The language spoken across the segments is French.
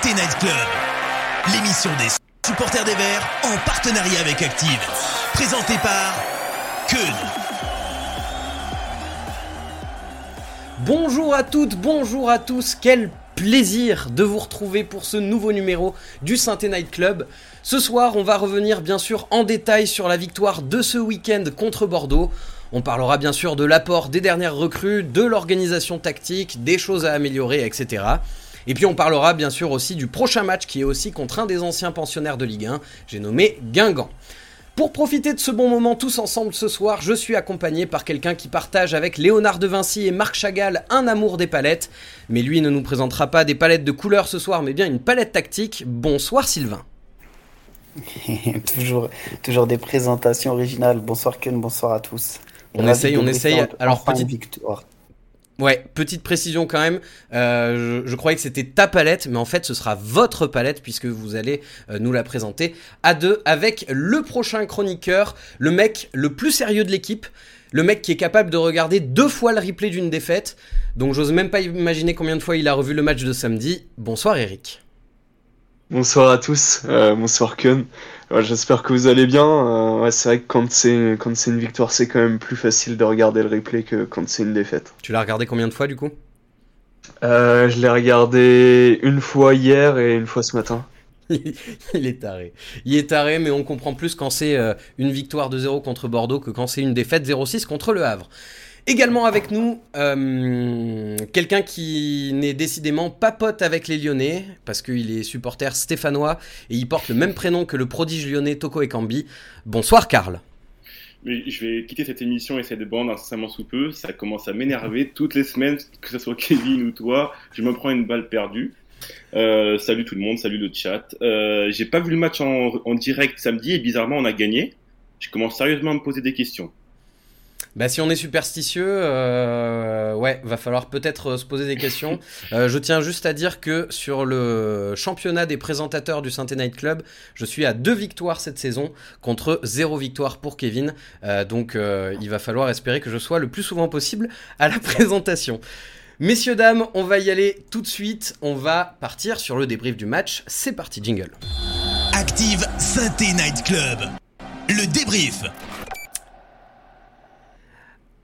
Synthé Night Club, l'émission des supporters des Verts en partenariat avec Active. Présentée par Keun. Bonjour à toutes, bonjour à tous, quel plaisir de vous retrouver pour ce nouveau numéro du Synthé Night Club. Ce soir, on va revenir bien sûr en détail sur la victoire de ce week-end contre Bordeaux. On parlera bien sûr de l'apport des dernières recrues, de l'organisation tactique, des choses à améliorer, etc. Et puis on parlera bien sûr aussi du prochain match qui est aussi contre un des anciens pensionnaires de Ligue 1, j'ai nommé Guingamp. Pour profiter de ce bon moment tous ensemble ce soir, je suis accompagné par quelqu'un qui partage avec Léonard de Vinci et Marc Chagall un amour des palettes. Mais lui ne nous présentera pas des palettes de couleurs ce soir, mais bien une palette tactique. Bonsoir Sylvain. toujours, toujours des présentations originales. Bonsoir Ken, bonsoir à tous. On essaye, on essaye. Alors, petite victoire. Ouais, petite précision quand même. Euh, je, croyais que c'était ta palette, mais en fait, ce sera votre palette puisque vous allez euh, nous la présenter à deux avec le prochain chroniqueur, le mec le plus sérieux de l'équipe, le mec qui est capable de regarder deux fois le replay d'une défaite. Donc, j'ose même pas imaginer combien de fois il a revu le match de samedi. Bonsoir, Eric. Bonsoir à tous. Euh, bonsoir, J'espère que vous allez bien. Euh, ouais, c'est vrai que quand c'est quand c'est une victoire, c'est quand même plus facile de regarder le replay que quand c'est une défaite. Tu l'as regardé combien de fois du coup? Euh, Je l'ai regardé une fois hier et une fois ce matin. il est taré. Il est taré, mais on comprend plus quand c'est euh, une victoire de 0 contre Bordeaux que quand c'est une défaite 0-6 contre le Havre. Également avec nous, euh, quelqu'un qui n'est décidément pas pote avec les Lyonnais, parce qu'il est supporter stéphanois et il porte le même prénom que le prodige lyonnais Toko Ekambi. Bonsoir Karl. je vais quitter cette émission et cette bande incessamment sous peu. Ça commence à m'énerver toutes les semaines, que ce soit Kevin ou toi. Je me prends une balle perdue. Euh, salut tout le monde, salut le chat. Euh, j'ai pas vu le match en direct samedi et bizarrement on a gagné. Je commence sérieusement à me poser des questions. Bah, si on est superstitieux, euh, ouais, va falloir peut-être euh, se poser des questions. Euh, je tiens juste à dire que sur le championnat des présentateurs du Saint Night Club, je suis à deux victoires cette saison contre zéro victoire pour Kevin. donc il va falloir espérer que je sois le plus souvent possible à la présentation. Messieurs, dames, on va y aller tout de suite. On va partir sur le débrief du match. C'est parti, jingle. Active Synthé Night Club. Le débrief.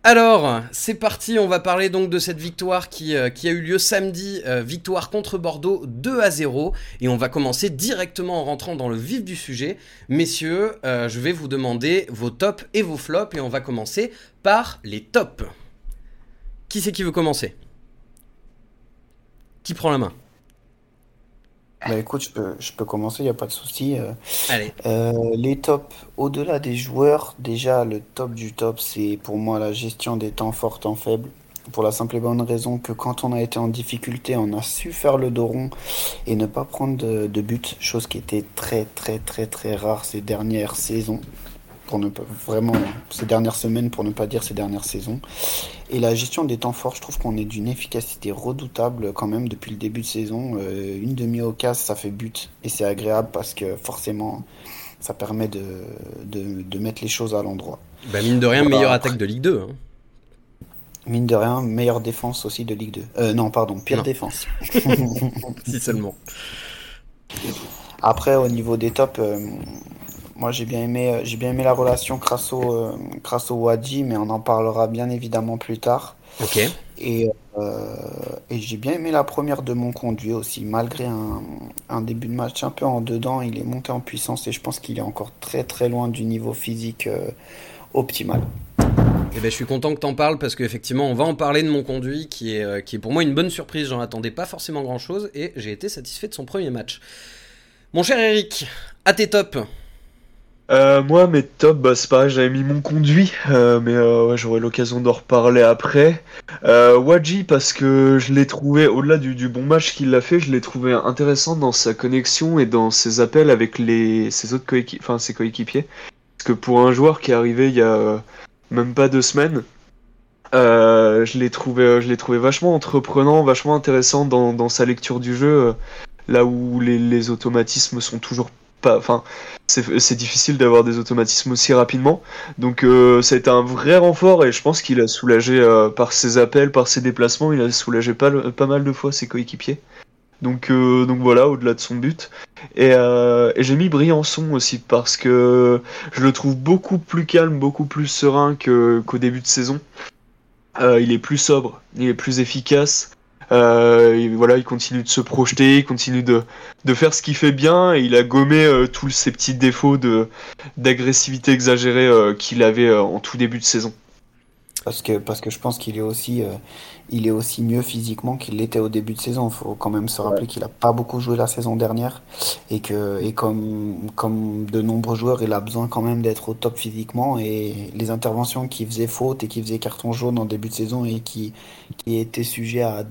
Alors, c'est parti, on va parler donc de cette victoire qui, euh, a eu lieu samedi, euh, victoire contre Bordeaux 2 à 0, et on va commencer directement en rentrant dans le vif du sujet. Messieurs, euh, je vais vous demander vos tops et vos flops, et on va commencer par les tops. Qui c'est qui veut commencer? Qui prend la main? Bah écoute, je peux, je peux commencer, il n'y a pas de souci. Euh. Allez. Euh, les tops, au-delà des joueurs, déjà le top du top, c'est pour moi la gestion des temps forts, temps faibles. Pour la simple et bonne raison que quand on a été en difficulté, on a su faire le dos rond et ne pas prendre de, de but, chose qui était très très très très rare ces dernières saisons pour ne pas vraiment ces dernières semaines, pour ne pas dire ces dernières saisons. Et la gestion des temps forts, je trouve qu'on est d'une efficacité redoutable quand même depuis le début de saison. Euh, une demi-occasion, ça fait but et c'est agréable parce que forcément, ça permet de, de, mettre les choses à l'endroit. Bah mine de rien, meilleure attaque de Ligue 2. Hein. Mine de rien, meilleure défense aussi de Ligue 2. Euh, non, pardon, pire défense. si seulement. Après, au niveau des tops, euh, moi, j'ai bien aimé, euh, j'ai bien aimé la relation Crasso, euh, Crasso Wadji, mais on en parlera bien évidemment plus tard. Ok. Et, euh, et j'ai bien aimé la première de mon conduit aussi, malgré un, un, début de match un peu en dedans, il est monté en puissance et je pense qu'il est encore très très loin du niveau physique optimal. Eh ben, je suis content que tu en parles parce qu'effectivement, on va en parler de mon conduit qui est, qui est pour moi une bonne surprise. J'en attendais pas forcément grand chose et j'ai été satisfait de son premier match. Mon cher Eric, à tes tops, euh, moi, mes tops, bah, c'est pareil, j'avais mis mon conduit, euh, mais euh, j'aurai l'occasion d'en reparler après. Wadji, parce que je l'ai trouvé, au-delà du, bon match qu'il a fait, je l'ai trouvé intéressant dans sa connexion et dans ses appels avec les, ses autres coéquipiers. Parce que pour un joueur qui est arrivé il y a même pas deux semaines, je l'ai trouvé, je l'ai trouvé vachement entreprenant, vachement intéressant dans, dans sa lecture du jeu, là où les, les automatismes sont toujours Enfin, c'est difficile d'avoir des automatismes aussi rapidement. Donc euh, ça a été un vrai renfort et je pense qu'il a soulagé euh, par ses appels, par ses déplacements, il a soulagé pas, mal de fois ses coéquipiers. Donc, euh, voilà, au-delà de son but. Et, j'ai mis Briançon aussi parce que je le trouve beaucoup plus calme, beaucoup plus serein qu'au début de saison. Il est plus sobre, il est plus efficace. Euh, voilà, il continue de se projeter, il continue de, de faire ce qu'il fait bien et il a gommé euh, tous ses petits défauts d'agressivité exagérée euh, qu'il avait en tout début de saison. Parce que, parce que je pense qu'il est aussi, euh, il est aussi mieux physiquement qu'il l'était au début de saison. Il faut quand même se rappeler qu'il a pas beaucoup joué la saison dernière et que, et comme, comme de nombreux joueurs, il a besoin quand même d'être au top physiquement et les interventions qui faisaient faute et qui faisaient carton jaune en début de saison et qui, qui étaient sujets à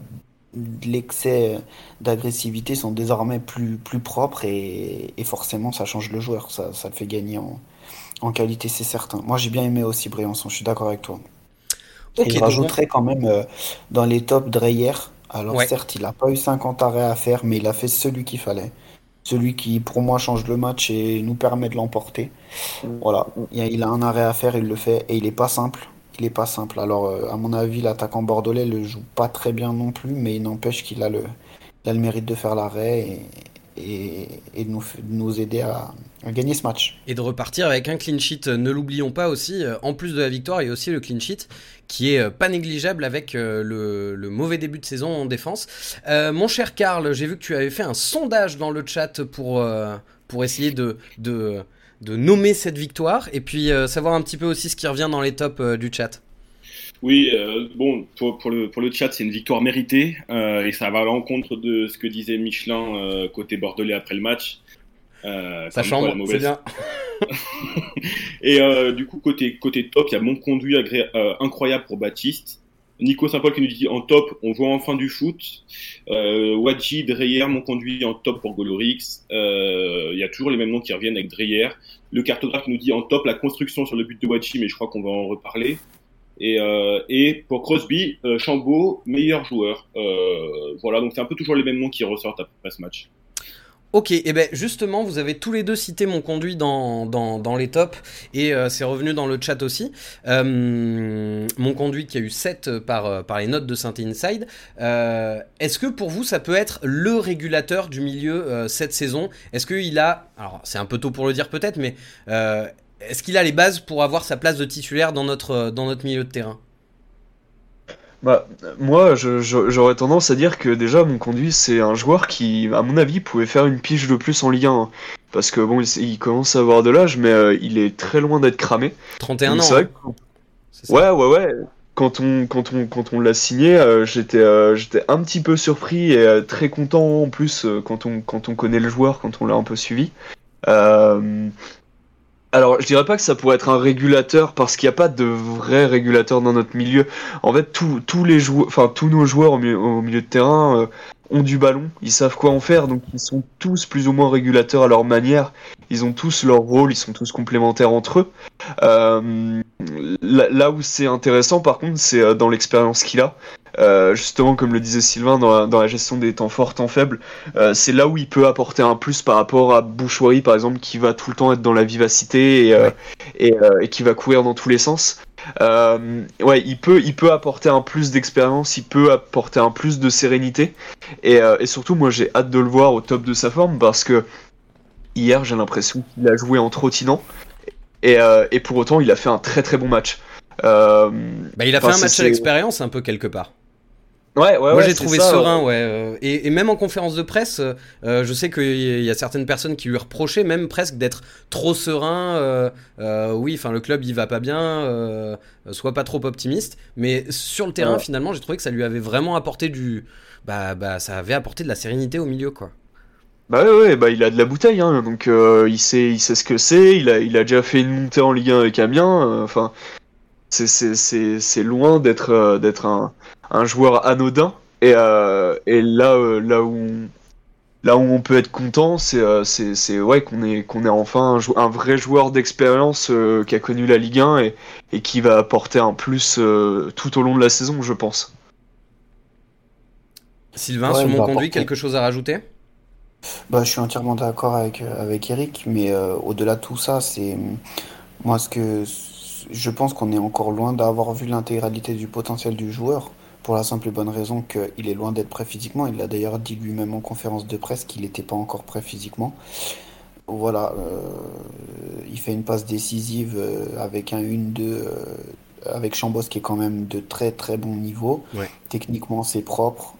l'excès d'agressivité sont désormais plus, plus propres et, et forcément ça change le joueur. Ça, ça le fait gagner en, en qualité, c'est certain. Moi j'ai bien aimé aussi Briançon, je suis d'accord avec toi. Ok, Et je rajouterais quand même euh, dans les tops Dreyer. Alors Ouais. certes, il n'a pas eu 50 arrêts à faire, mais il a fait celui qu'il fallait. Celui qui, pour moi, change le match et nous permet de l'emporter. Voilà, il a, un arrêt à faire, il le fait, et il est pas simple. Il est pas simple. Alors, euh, à mon avis, l'attaquant bordelais le joue pas très bien non plus, mais il n'empêche qu'il a le, il a le mérite de faire l'arrêt et, et, de nous, aider à, gagner ce match. et de repartir avec un clean sheet. Ne l'oublions pas aussi, euh, en plus de la victoire, il y a aussi le clean sheet qui est euh, pas négligeable avec euh, le, mauvais début de saison en défense. Mon cher Karl, j'ai vu que tu avais fait un sondage dans le chat pour, pour essayer de, de, nommer cette victoire et puis savoir un petit peu aussi ce qui revient dans les tops du chat. Oui, euh, bon, pour, pour, le, pour le chat, c'est une victoire méritée euh, et ça va à l'encontre de ce que disait Michelin euh, côté bordelais après le match. Ça chambre, mauvaise- c'est bien. Et du coup, côté, côté top, il y a mon conduit agré- incroyable pour Baptiste. Nico Saint-Paul qui nous dit en top, on voit enfin du foot. Euh, Wadji, Dreyer, mon conduit en top pour Golorix. Euh, Il y a toujours les mêmes noms qui reviennent avec Dreyer. Le cartographe qui nous dit en top la construction sur le but de Wadji, mais je crois qu'on va en reparler. Et, euh, et pour Crosby, euh, Chambaud, meilleur joueur. Euh, voilà, donc c'est un peu toujours les mêmes noms qui ressortent après ce match. Ok, et ben justement, vous avez tous les deux cité mon conduit dans, dans, les tops, et euh, c'est revenu dans le chat aussi. Mon conduit qui a eu 7 par, par les notes de Saint Inside. Est-ce que pour vous, ça peut être le régulateur du milieu cette saison? Est-ce qu'il a, alors c'est un peu tôt pour le dire peut-être, mais est-ce qu'il a les bases pour avoir sa place de titulaire dans notre, euh, dans notre milieu de terrain? Bah, moi, j'aurais tendance à dire que déjà, mon conduit, c'est un joueur qui, à mon avis, pouvait faire une pige de plus en Ligue 1. hein. Parce que bon, il, il commence à avoir de l'âge, mais euh, il est très loin d'être cramé. 31 Donc, ans. c'est vrai hein, que- Ouais, ouais, ouais. Quand on, quand on, quand on l'a signé, euh, j'étais, euh, un petit peu surpris et très content en plus quand on, quand on connaît le joueur, quand on l'a un peu suivi. Euh, alors, je dirais pas que ça pourrait être un régulateur parce qu'il n'y a pas de vrai régulateur dans notre milieu. En fait, tous les joueurs, enfin tous nos joueurs au milieu, de terrain euh, ont du ballon, ils savent quoi en faire, donc ils sont tous plus ou moins régulateurs à leur manière. Ils ont tous leur rôle, ils sont tous complémentaires entre eux. Euh, là, là où c'est intéressant, par contre, c'est euh, dans l'expérience qu'il a. Euh, justement, comme le disait Sylvain, dans la, dans la gestion des temps forts, temps faibles, euh, c'est là où il peut apporter un plus par rapport à Bouchoirie, par exemple, qui va tout le temps être dans la vivacité et, euh, et, et qui va courir dans tous les sens. Euh, ouais, il peut, il peut apporter un plus d'expérience, il peut apporter un plus de sérénité. Et, euh, et surtout, moi, j'ai hâte de le voir au top de sa forme parce que hier, j'ai l'impression qu'il a joué en trottinant. Et, euh, et pour autant, il a fait un très très bon match. Bah, il a fait un match à l'expérience un peu quelque part. Ouais, ouais, Moi ouais, j'ai trouvé ça, serein, ouais. euh, et, et même en conférence de presse, euh, euh, je sais qu'il y a certaines personnes qui lui reprochaient même presque d'être trop serein. euh, euh, oui, enfin le club il va pas bien, euh, soit pas trop optimiste. Mais sur le terrain, Ouais. finalement, j'ai trouvé que ça lui avait vraiment apporté du, bah, bah, ça avait apporté de la sérénité au milieu, quoi. Bah ouais, ouais, bah il a de la bouteille, hein, donc euh, il sait, il sait ce que c'est. Il a, il a déjà fait une montée en Ligue 1 avec Amiens. euh, Enfin, c'est, c'est, c'est, c'est loin d'être, euh, d'être un, un joueur anodin. Et, euh, et là, euh, là où, là où on peut être content, c'est, euh, c'est, c'est ouais qu'on est, qu'on est enfin un, jou- un vrai joueur d'expérience euh, qui a connu la Ligue 1 et, et qui va apporter un plus euh, tout au long de la saison, je pense. Sylvain, Ouais, sur mon conduit, apporter. quelque chose à rajouter? Bah, je suis entièrement d'accord avec, avec Eric, mais euh, au-delà de tout ça, c'est moi ce que je pense qu'on est encore loin d'avoir vu l'intégralité du potentiel du joueur. pour la simple et bonne raison qu'il est loin d'être prêt physiquement. Il l'a d'ailleurs dit lui-même en conférence de presse qu'il n'était pas encore prêt physiquement. Voilà, euh, il fait une passe décisive euh, avec un 1-2 euh, avec Chambos qui est quand même de très très bon niveau. Techniquement, c'est propre.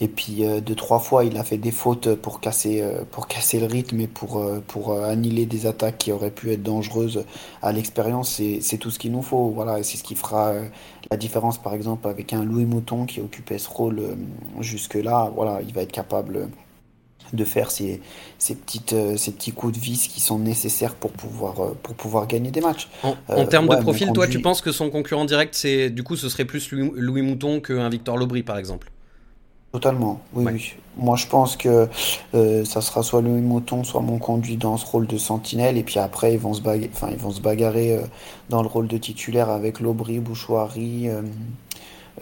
Et puis deux trois fois, il a fait des fautes pour casser pour casser le rythme et pour pour annihiler des attaques qui auraient pu être dangereuses à l'expérience. C'est tout ce qu'il nous faut. Voilà, c'est ce qui fera la différence, par exemple, avec un Louis Mouton qui occupait ce rôle jusque là. Voilà, il va être capable de faire ces, ces, petites, euh, ces petits coups de vis qui sont nécessaires pour pouvoir, euh, pour pouvoir gagner des matchs. En, euh, termes de profil, toi, tu penses que son concurrent direct, c'est du coup, ce serait plus Louis, Mouton qu'un Victor Lobry, par exemple? Totalement, oui, oui. Moi, je pense que ça sera soit Louis Mouton, soit mon conduit dans ce rôle de sentinelle, et puis après, ils vont se enfin, ils vont se bagarrer dans le rôle de titulaire avec Lobry, Bouchoirie.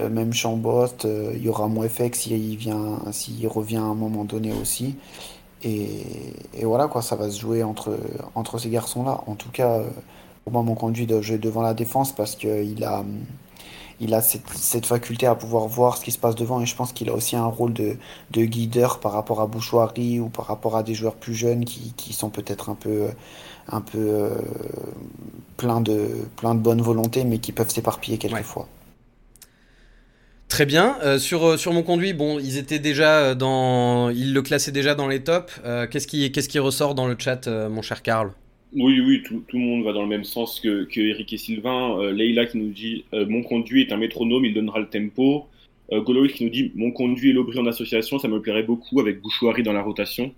Euh, même Chambost, euh, il y aura Mouefek s'il vient, s'il revient à un moment donné aussi. Et, voilà quoi, ça va se jouer entre, entre ces garçons-là. En tout cas, euh, pour moi, mon conduit doit jouer devant la défense parce qu'il a, il a cette, faculté à pouvoir voir ce qui se passe devant et je pense qu'il a aussi un rôle de, de, guideur par rapport à Bouchoirie ou par rapport à des joueurs plus jeunes qui, qui sont peut-être un peu, un peu plein, de, plein de bonne volonté mais qui peuvent s'éparpiller quelquefois. Très bien. Euh, sur, euh, sur mon conduit, bon, ils étaient déjà euh, dans. Ils le classaient déjà dans les tops. qu'est-ce, qui, qu'est-ce qui ressort dans le chat, mon cher Karl? Oui, oui, tout, tout, le monde va dans le même sens que, que Eric et Sylvain. Leïla qui nous dit Mon conduit est un métronome, il donnera le tempo. Goloïs qui nous dit Mon conduit et l'Aubry en association, ça me plairait beaucoup avec Bouchouari dans la rotation.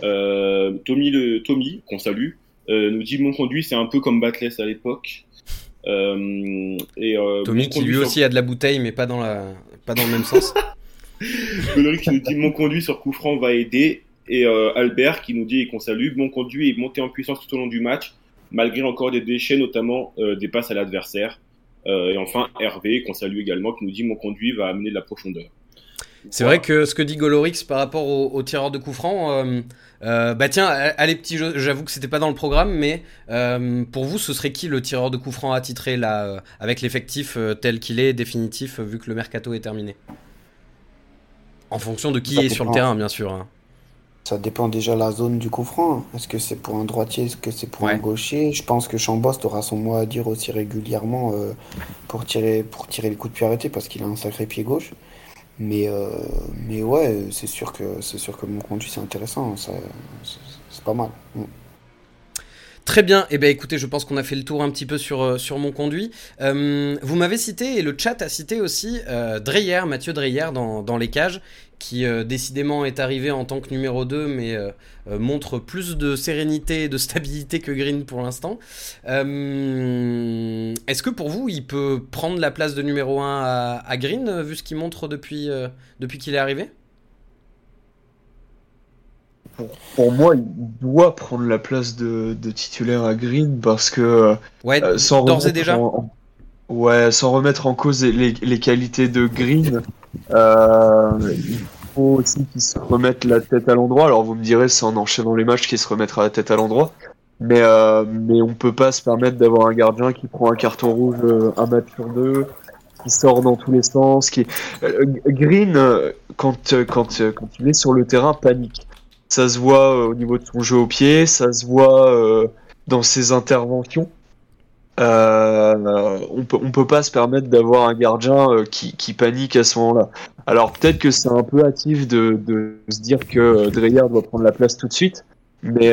Tommy, le, Tommy qu'on salue, nous dit Mon conduit, c'est un peu comme Batless à l'époque. Euh, et, euh, Tommy qui lui aussi a de la bouteille, mais pas dans, la... pas dans le même sens. Godric qui nous dit Mon conduit sur coup franc va aider. Et euh, Albert qui nous dit qu'on salue Mon conduit est monté en puissance tout au long du match, malgré encore des déchets, notamment des passes à l'adversaire. et enfin Hervé qu'on salue également qui nous dit Mon conduit va amener de la profondeur. C'est vrai que ce que dit Golorix par rapport au, tireur de coup franc, euh, euh, bah tiens, allez petits jeux, j'avoue que c'était pas dans le programme, mais euh, pour vous, ce serait qui le tireur de coup franc attitré là, avec l'effectif tel qu'il est, définitif, vu que le mercato est terminé? En fonction de qui est sur le terrain, bien sûr. Hein. Ça dépend déjà de la zone du coup franc. Est-ce que c'est pour un droitier, est-ce que c'est pour un gaucher? Je pense que Chambost aura son mot à dire aussi régulièrement pour, tirer, pour tirer le coup de pied arrêté parce qu'il a un sacré pied gauche. Mais, euh, mais ouais, c'est sûr que sûr que mon conduit c'est intéressant, c'est pas mal. Mm. Très bien, et eh ben écoutez, je pense qu'on a fait le tour un petit peu sur, euh, sur mon conduit. Euh, vous m'avez cité, et le chat a cité aussi, Dreyer, Mathieu Dreyer dans, dans les cages, qui euh, décidément est arrivé en tant que numéro 2, mais euh, euh, montre plus de sérénité et de stabilité que Green pour l'instant. Est-ce que pour vous, il peut prendre la place de numéro 1 à, Green, vu ce qu'il montre depuis, depuis qu'il est arrivé? Pour, moi, il doit prendre la place de, titulaire à Green parce que. Ouais, d'ores et déjà. ouais, sans remettre en cause les, les qualités de Green, il faut aussi qu'il se remette la tête à l'endroit. Alors vous me direz, c'est en enchaînant les matchs qu'il se remettra la tête à l'endroit. Mais, euh, mais on peut pas se permettre d'avoir un gardien qui prend un carton rouge euh, un match sur deux, qui sort dans tous les sens. Qui... Green, quand, quand, quand il est sur le terrain, panique. Ça se voit au niveau de son jeu au pied, ça se voit dans ses interventions. Euh, on peut on peut pas se permettre d'avoir un gardien euh, qui, panique à ce moment-là. Alors peut-être que c'est un peu hâtif de, se dire que euh, Dreyer doit prendre la place tout de suite, mais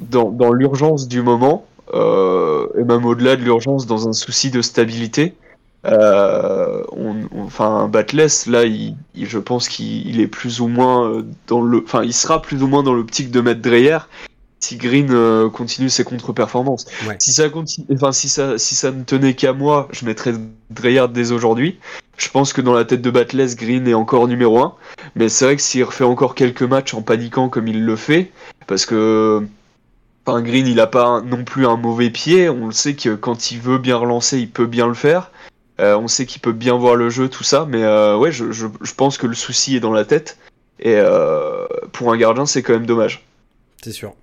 dans, l'urgence du moment et même au-delà de l'urgence, dans un souci de stabilité, enfin Batless là, je pense qu'il est plus ou moins dans le, enfin il sera plus ou moins dans l'optique de mettre Dreyer si Green euh, continue ses contre-performances. Si ça continue, enfin si ça si ça ne tenait qu'à moi, je mettrais Dreyer dès aujourd'hui. Je pense que dans la tête de Batless, Green est encore numéro 1. Mais c'est vrai que s'il refait encore quelques matchs en paniquant comme il le fait, parce que enfin, Green il a pas non plus un mauvais pied, on le sait que quand il veut bien relancer, il peut bien le faire. Euh, on sait qu'il peut bien voir le jeu, tout ça, mais euh, ouais, je, je, je, pense que le souci est dans la tête. Et pour un gardien, c'est quand même dommage. C'est sûr.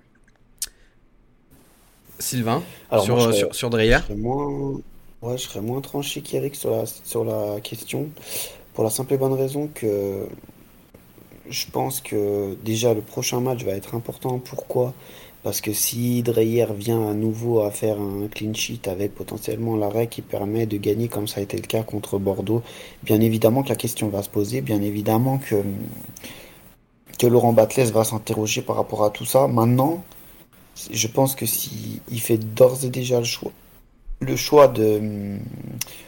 Sylvain, sur, sur, sur, Dreyer moins, Ouais, je serais moins tranché qu'Eric sur la, sur la question, pour la simple et bonne raison que je pense que déjà le prochain match va être important. Pourquoi? Parce que si Dreyer vient à nouveau à faire un clean sheet avec potentiellement l'arrêt qui permet de gagner comme ça a été le cas contre Bordeaux, bien évidemment que la question va se poser, bien évidemment que, que Laurent Batles va s'interroger par rapport à tout ça. Maintenant, je pense que si il fait d'ores et déjà le choix, le choix de,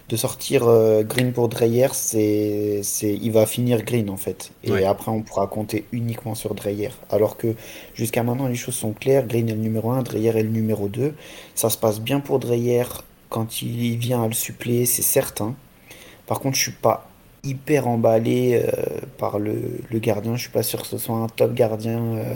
de sortir euh, Green pour Dreyer, c'est, c'est, il va finir Green en fait. Et Ouais. après, on pourra compter uniquement sur Dreyer. Alors que jusqu'à maintenant, les choses sont claires. Green est le numéro un, Dreyer est le numéro 2. Ça se passe bien pour Dreyer quand il vient à le suppléer, c'est certain. Par contre, je suis pas hyper emballé euh, par le, le gardien. Je suis pas sûr que ce soit un top gardien euh,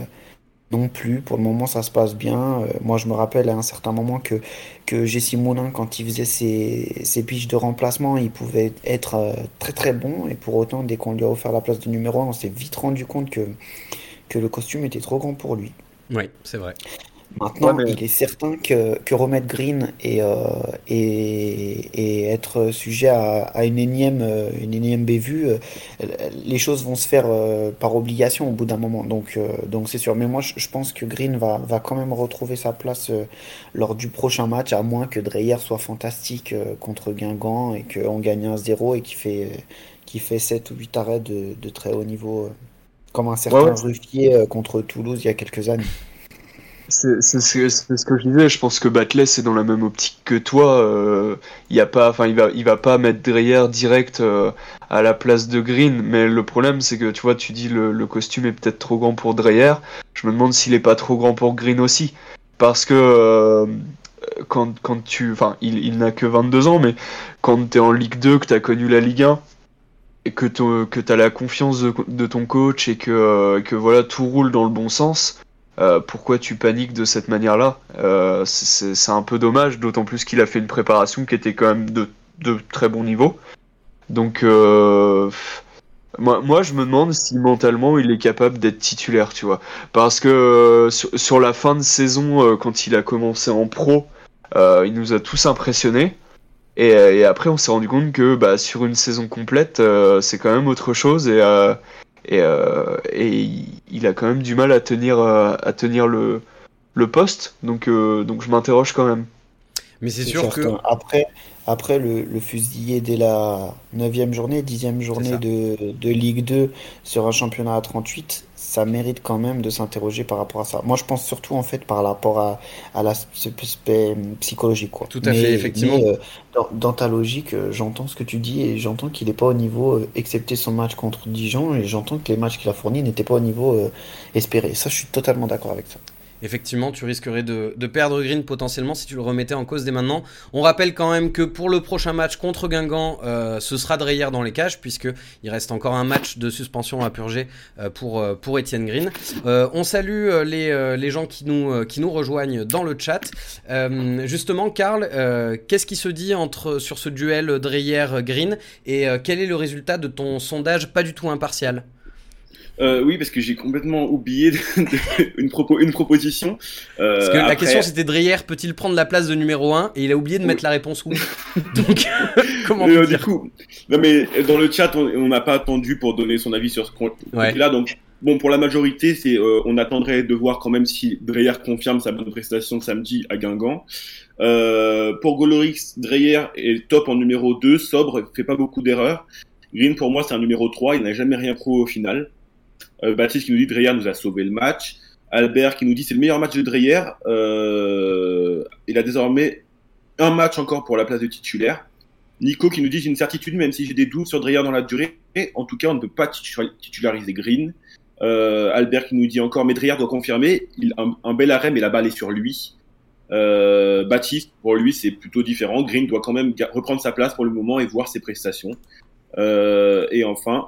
non plus. Pour le moment, ça se passe bien. Euh, moi, je me rappelle à un certain moment que, que Moulin, quand il faisait ses, ses piges de remplacement, il pouvait être euh, très très bon. Et pour autant, dès qu'on lui a offert la place de numéro un, on s'est vite rendu compte que, que le costume était trop grand pour lui. Oui, c'est vrai. Maintenant, Ouais, mais- il est certain que, que remettre Green et, euh, et, et être sujet à, à une énième, euh, une énième bévue, euh, les choses vont se faire euh, par obligation au bout d'un moment. Donc, euh, donc c'est sûr. Mais moi, je, je pense que Green va, va quand même retrouver sa place lors du prochain match, à moins que Dreyer soit fantastique contre Guingamp et qu'on gagne 1-0 et qu'il fait, qu'il fait 7 ou 8 arrêts de, de très haut niveau, comme un certain Ouais, ouais. Ruffier contre Toulouse il y a quelques années. C'est ce que je disais. Je pense que Batles est dans la même optique que toi. euh, y a pas, enfin, il va, il va pas mettre Dreyer direct euh, à la place de Green. Mais le problème, c'est que tu vois, tu dis le, le costume est peut-être trop grand pour Dreyer. Je me demande s'il est pas trop grand pour Green aussi, parce que euh, quand, quand tu, enfin, il, il n'a que 22 ans, mais quand t'es en Ligue 2, que t'as connu la Ligue 1 et que que t'as la confiance de, de ton coach et que, euh, que voilà tout roule dans le bon sens. Euh, pourquoi tu paniques de cette manière-là Euh, c'est- un peu dommage, d'autant plus qu'il a fait une préparation qui était quand même de, de très bon niveau. Donc, euh, moi, moi, je me demande si mentalement il est capable d'être titulaire, tu vois. Parce que sur, la fin de saison, quand il a commencé en pro, il nous a tous impressionnés. Et, après, on s'est rendu compte que bah, sur une saison complète, c'est quand même autre chose. Et, et, euh, et il, a quand même du mal à tenir, euh, à tenir le, le poste. Donc, euh, donc je m'interroge quand même. Mais c'est sûr que. certain. Après, après le, le fusiller dès la 9e journée, 10e ça. journée de, de Ligue 2 sur un championnat à 38, ça mérite quand même de s'interroger par rapport à ça. Moi, je pense surtout en fait par rapport à, à l'aspect psychologique. Quoi. Tout à fait, effectivement. mais, euh, dans, dans ta logique, euh, j'entends ce que tu dis et j'entends qu'il n'est pas au niveau, euh, excepté son match contre Dijon, et j'entends que les matchs qu'il a fournis n'étaient pas au niveau espéré. Ça, je suis totalement d'accord avec ça. Effectivement, tu risquerais de, perdre Green potentiellement si tu le remettais en cause dès maintenant. On rappelle quand même que pour le prochain match contre Guingamp, euh, ce sera Dreyer dans les cages puisque il reste encore un match de suspension à purger euh, pour euh, pour Étienne Green. On salue les gens qui nous rejoignent dans le chat. Justement, Karl, qu'est-ce qui se dit entre sur ce duel Dreyer Green et quel est le résultat de ton sondage pas du tout impartial? Euh, oui, parce que j'ai complètement oublié de- de- une, propo- une proposition. Euh, Parce que la question c'était Dreyer peut-il prendre la place de numéro 1 et il a oublié de mettre la réponse oui. Donc comment Euh, vous du dire coup, non mais euh, dans le chat, on n'a pas attendu pour donner son avis sur ce qu'on Ouais. là. Donc, bon, pour la majorité, c'est euh, on attendrait de voir quand même si Dreyer confirme sa bonne prestation samedi à Guingamp. Euh, pour Golorix, Dreyer est top en numéro 2, sobre, fait pas beaucoup d'erreurs. Green, pour moi, c'est un numéro 3, il n'a jamais rien prouvé au final. Euh, Baptiste qui nous dit Dreyer nous a sauvé le match. Albert qui nous dit c'est le meilleur match de Dreyer. Euh, il a désormais un match encore pour la place de titulaire. Nico qui nous dit j'ai une certitude, même si j'ai des doutes sur Dreyer dans la durée. En tout cas, on ne peut pas titu- titulariser Green. Euh, Albert qui nous dit encore, mais Dreyer doit confirmer. Un, bel arrêt, mais la balle est sur lui. Baptiste, pour lui, c'est plutôt différent. Green doit quand même reprendre sa place pour le moment et voir ses prestations. Et enfin,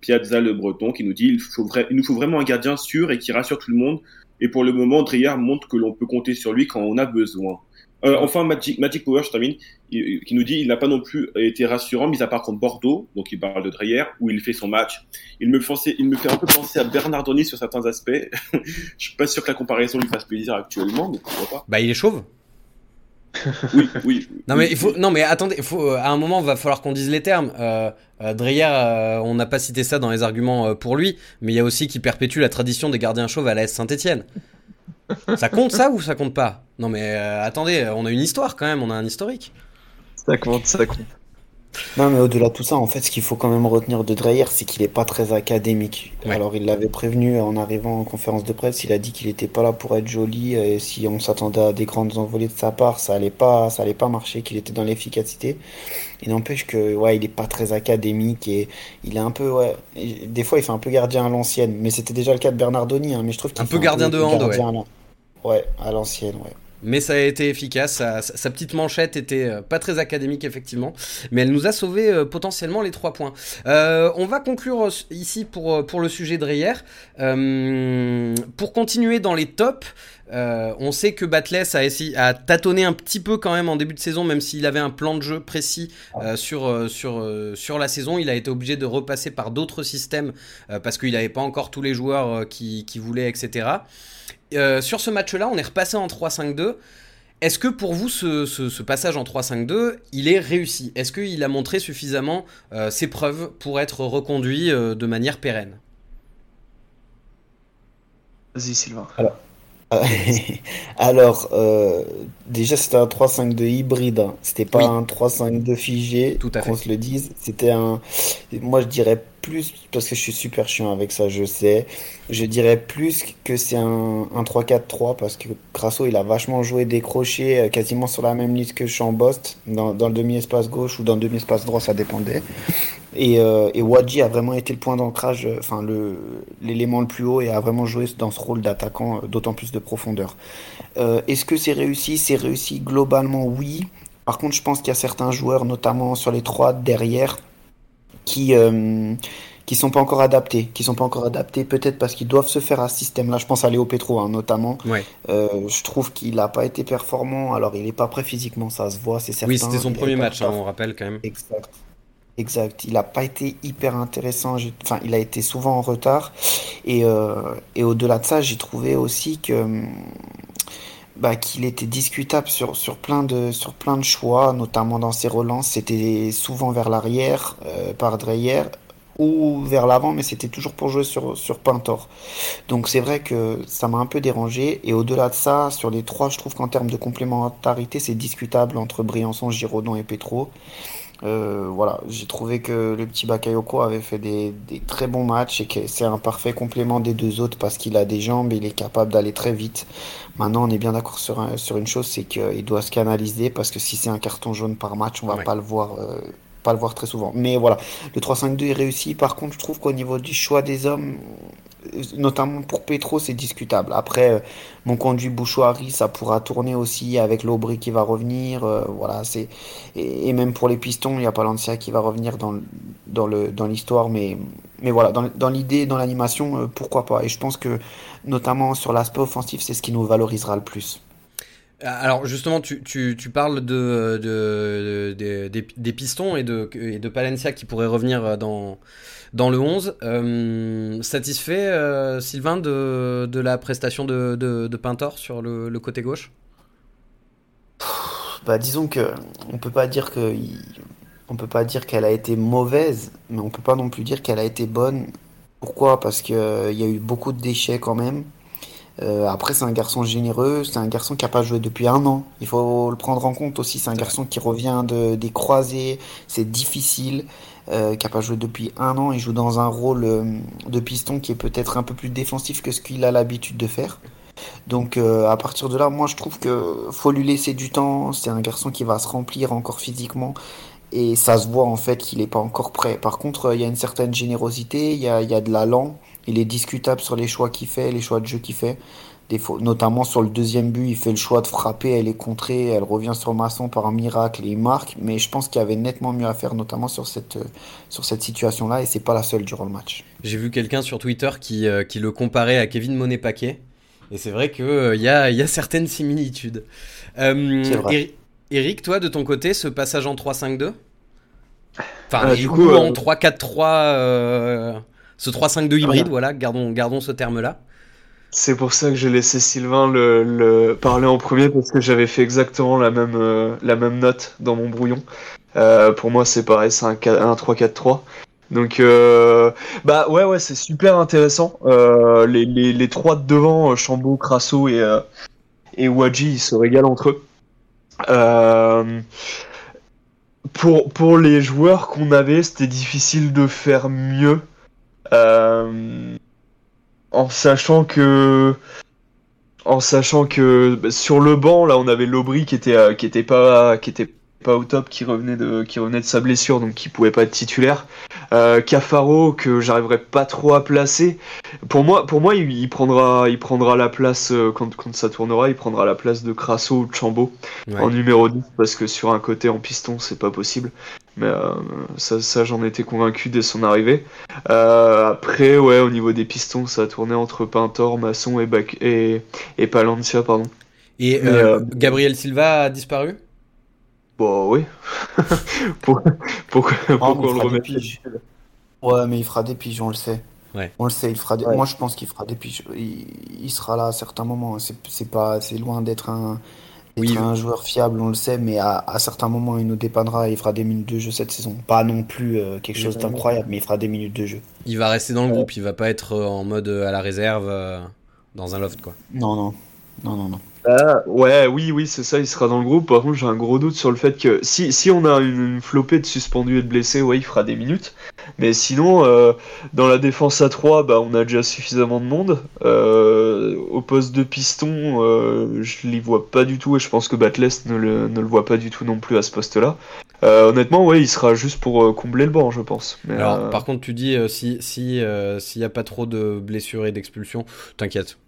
Piazza le Breton qui nous dit il, faut vra- il nous faut vraiment un gardien sûr et qui rassure tout le monde. Et pour le moment, Dreyer montre que l'on peut compter sur lui quand on a besoin. Euh, enfin, Magic, Magic Power, je termine, il- qui nous dit il n'a pas non plus été rassurant, mis à part contre Bordeaux, donc il parle de Dreyer, où il fait son match. Il me, pensait, il me fait un peu penser à Bernardoni sur certains aspects. je suis pas sûr que la comparaison lui fasse plaisir actuellement, mais pourquoi pas. Bah il est chauve. Oui, oui. Non mais il faut, non mais attendez, faut, à un moment, il va falloir qu'on dise les termes. Euh, euh, Dreyer, euh, on n'a pas cité ça dans les arguments euh, pour lui, mais il y a aussi qui perpétue la tradition des gardiens chauves à la S Saint-Etienne. ça compte ça ou ça compte pas? Non mais euh, attendez, on a une histoire quand même, on a un historique. Ça compte, ça compte. Non, mais au-delà de tout ça, en fait, ce qu'il faut quand même retenir de Dreyer, c'est qu'il n'est pas très académique. Ouais. Alors, il l'avait prévenu en arrivant en conférence de presse, il a dit qu'il n'était pas là pour être joli, et si on s'attendait à des grandes envolées de sa part, ça allait pas, ça allait pas marcher, qu'il était dans l'efficacité. Il n'empêche que, ouais, il est pas très académique et il est un peu, ouais, des fois, il fait un peu gardien à l'ancienne, mais c'était déjà le cas de Bernardoni, hein, mais je trouve qu'il Un peu gardien de hand, gardien à la- Ouais, à l'ancienne, ouais. Mais ça a été efficace, sa, petite manchette était euh, pas très académique effectivement, mais elle nous a sauvé euh, potentiellement les trois points. Euh, on va conclure euh, ici pour, pour le sujet de Dreyer. Euh, pour continuer dans les tops, euh, on sait que Batless a, essayé, a tâtonné un petit peu quand même en début de saison, même s'il avait un plan de jeu précis euh, sur, sur, sur la saison. Il a été obligé de repasser par d'autres systèmes euh, parce qu'il n'avait pas encore tous les joueurs qui, qui voulaient, etc. Euh, sur ce match-là, on est repassé en 3-5-2. Est-ce que pour vous, ce, ce- ce passage en 3-5-2, il est réussi? Est-ce qu'il a montré suffisamment euh, ses preuves pour être reconduit euh, de manière pérenne? Vas-y, Sylvain. Alors, euh, déjà, c'était un 3-5-2 hybride. hein. C'était pas Oui. un 3-5-2 figé, Tout à qu'on se le dise. C'était un. Moi, je dirais plus, parce que je suis super chiant avec ça, je sais. Je dirais plus que c'est un, un 3-4-3, parce que Crasso, il a vachement joué décroché, euh, quasiment sur la même liste que Chambost, dans, dans le demi-espace gauche ou dans le demi-espace droit, ça dépendait. Et, euh, et Wadji a vraiment été le point d'ancrage, euh, enfin le l'élément le plus haut et a vraiment joué dans ce rôle d'attaquant, euh, d'autant plus de profondeur. Euh, Est-ce que c'est réussi? C'est réussi globalement, oui. Par contre, je pense qu'il y a certains joueurs, notamment sur les trois derrière, qui euh, qui sont pas encore adaptés, qui sont pas encore adaptés, peut-être parce qu'ils doivent se faire à ce système-là. Je pense à Léo Petro, hein, notamment. Ouais. Euh, je trouve qu'il n'a pas été performant. Alors, il est pas prêt physiquement, ça se voit, c'est certain. Oui, c'était son Il premier match, hein, on rappelle quand même. Exact. Exact. Il n'a pas été hyper intéressant. Enfin, il a été souvent en retard. Et, euh, et au-delà de ça, j'ai trouvé aussi que hum, bah, qu'il était discutable sur, sur plein de, sur plein de choix, notamment dans ses relances. C'était souvent vers l'arrière, euh, par Dreyer, ou vers l'avant, mais c'était toujours pour jouer sur, sur Pintor. Donc c'est vrai que ça m'a un peu dérangé. Et au-delà de ça, sur les trois, je trouve qu'en termes de complémentarité, c'est discutable entre Briançon, Giraudon et Petro. Euh, voilà, j'ai trouvé que le petit Bakayoko avait fait des, des très bons matchs et que c'est un parfait complément des deux autres parce qu'il a des jambes et il est capable d'aller très vite. Maintenant, on est bien d'accord sur, un- sur une chose, c'est qu'il doit se canaliser parce que si c'est un carton jaune par match, on va Ouais. pas le voir, euh, pas le voir très souvent. Mais voilà, le 3-5-2 est réussi. Par contre, je trouve qu'au niveau du choix des hommes, euh, notamment pour Petro, c'est discutable. Après, euh, mon conduit Bouchouari, ça pourra tourner aussi avec l'Aubry qui va revenir. euh, voilà, c'est et, même pour les pistons, il y a Palencia qui va revenir dans dans le dans l'histoire, mais mais voilà, dans, l'idée, dans l'animation, pourquoi pas. Et je pense que notamment sur l'aspect offensif, c'est ce qui nous valorisera le plus. Alors justement, tu, parles de, de, de- des, pistons et de, Palencia qui pourrait revenir dans, le 11. Euh, satisfait, euh, Sylvain, de, la prestation de, Pintor sur le, côté gauche? Bah, disons que on peut pas dire qu'elle a été mauvaise, mais on peut pas non plus dire qu'elle a été bonne. Pourquoi? Parce que euh, y a eu beaucoup de déchets quand même. Euh, après, c'est un garçon généreux, c'est un garçon qui a pas joué depuis un an. Il faut le prendre en compte aussi. C'est un garçon qui revient de, des croisés, c'est difficile, euh, qui a pas joué depuis un an. Il joue dans un rôle euh, de piston qui est peut-être un peu plus défensif que ce qu'il a l'habitude de faire. Donc à partir de là, moi je trouve que faut lui laisser du temps. C'est un garçon qui va se remplir encore physiquement et ça se voit en fait qu'il n'est pas encore prêt. Par contre, il y a une certaine générosité, il y a, il y a de l'allant. Il est discutable sur les choix qu'il fait, les choix de jeu qu'il fait. Des fois, notamment sur le deuxième but, il fait le choix de frapper, elle est contrée, elle revient sur Masson par un miracle et il marque. Mais je pense qu'il y avait nettement mieux à faire, notamment sur cette, euh, sur cette situation-là, et c'est pas la seule durant le match. J'ai vu quelqu'un sur Twitter qui, euh, qui le comparait à Kevin Monet-Paquet. Et c'est vrai qu'il euh, y, a, y a certaines similitudes. Euh, vrai. Eric, toi, de ton côté, ce passage en 3-5-2 Enfin, du ou coup, en euh, 3-4-3, euh, ce 3-5-2 hybride, Regarde. voilà, gardons, gardons ce terme-là. C'est pour ça que j'ai laissé Sylvain le, le, parler en premier parce que j'avais fait exactement la même, euh, la même note dans mon brouillon. Euh, pour moi, c'est pareil, c'est un, 3-4-3. Donc, euh, bah ouais, ouais, c'est super intéressant. Euh, les, les, les, trois de devant, euh, Chambaud, Crasso et, euh, et Wadji, ils se régalent entre eux. pour, pour les joueurs qu'on avait, c'était difficile de faire mieux. Euh, en sachant que en sachant que bah, sur le banc là on avait Lobry qui était euh, qui était pas qui était pas au top qui revenait de qui revenait de sa blessure donc qui pouvait pas être titulaire. Euh, Cafaro que j'arriverai pas trop à placer. Pour moi pour moi il, prendra il prendra la place euh, quand, quand ça tournera il prendra la place de Crasso ou de Chambaud en numéro 10 parce que sur un côté en piston c'est pas possible. Mais euh, ça, ça j'en étais convaincu dès son arrivée. Euh, après, ouais, au niveau des pistons, ça a tourné entre Pintor, Masson et, Bac et, et Palencia, pardon. Et euh, Gabriel Silva a disparu? Bon, oui. pourquoi pourquoi, on le remet Ouais, mais il fera des pigeons, on le sait. Ouais. On le sait, il fera des... Moi, je pense qu'il fera des pigeons. Il, il, sera là à certains moments. C'est pas, c'est loin d'être un, oui. un joueur fiable, on le sait, mais à, à, certains moments, il nous dépannera. Il fera des minutes de jeu cette saison. Pas non plus euh, quelque chose d'incroyable, mais il fera des minutes de jeu. Il va rester dans le groupe. Il va pas être en mode à la réserve euh, dans un loft, quoi. Non, non, non, non, non. Ah, ouais, oui, oui, c'est ça, il sera dans le groupe. Par contre, j'ai un gros doute sur le fait que si, si on a une, une flopée de suspendus et de blessés, ouais, il fera des minutes. Mais sinon, euh, dans la défense à 3, bah, on a déjà suffisamment de monde. Euh, au poste de piston, euh, je l'y vois pas du tout et je pense que Batless ne le, ne le voit pas du tout non plus à ce poste-là. Euh, honnêtement, ouais, il sera juste pour euh, combler le banc, je pense. Mais, Alors, euh, par contre, tu dis si si s'il y a pas trop de blessures et d'expulsions, t'inquiète.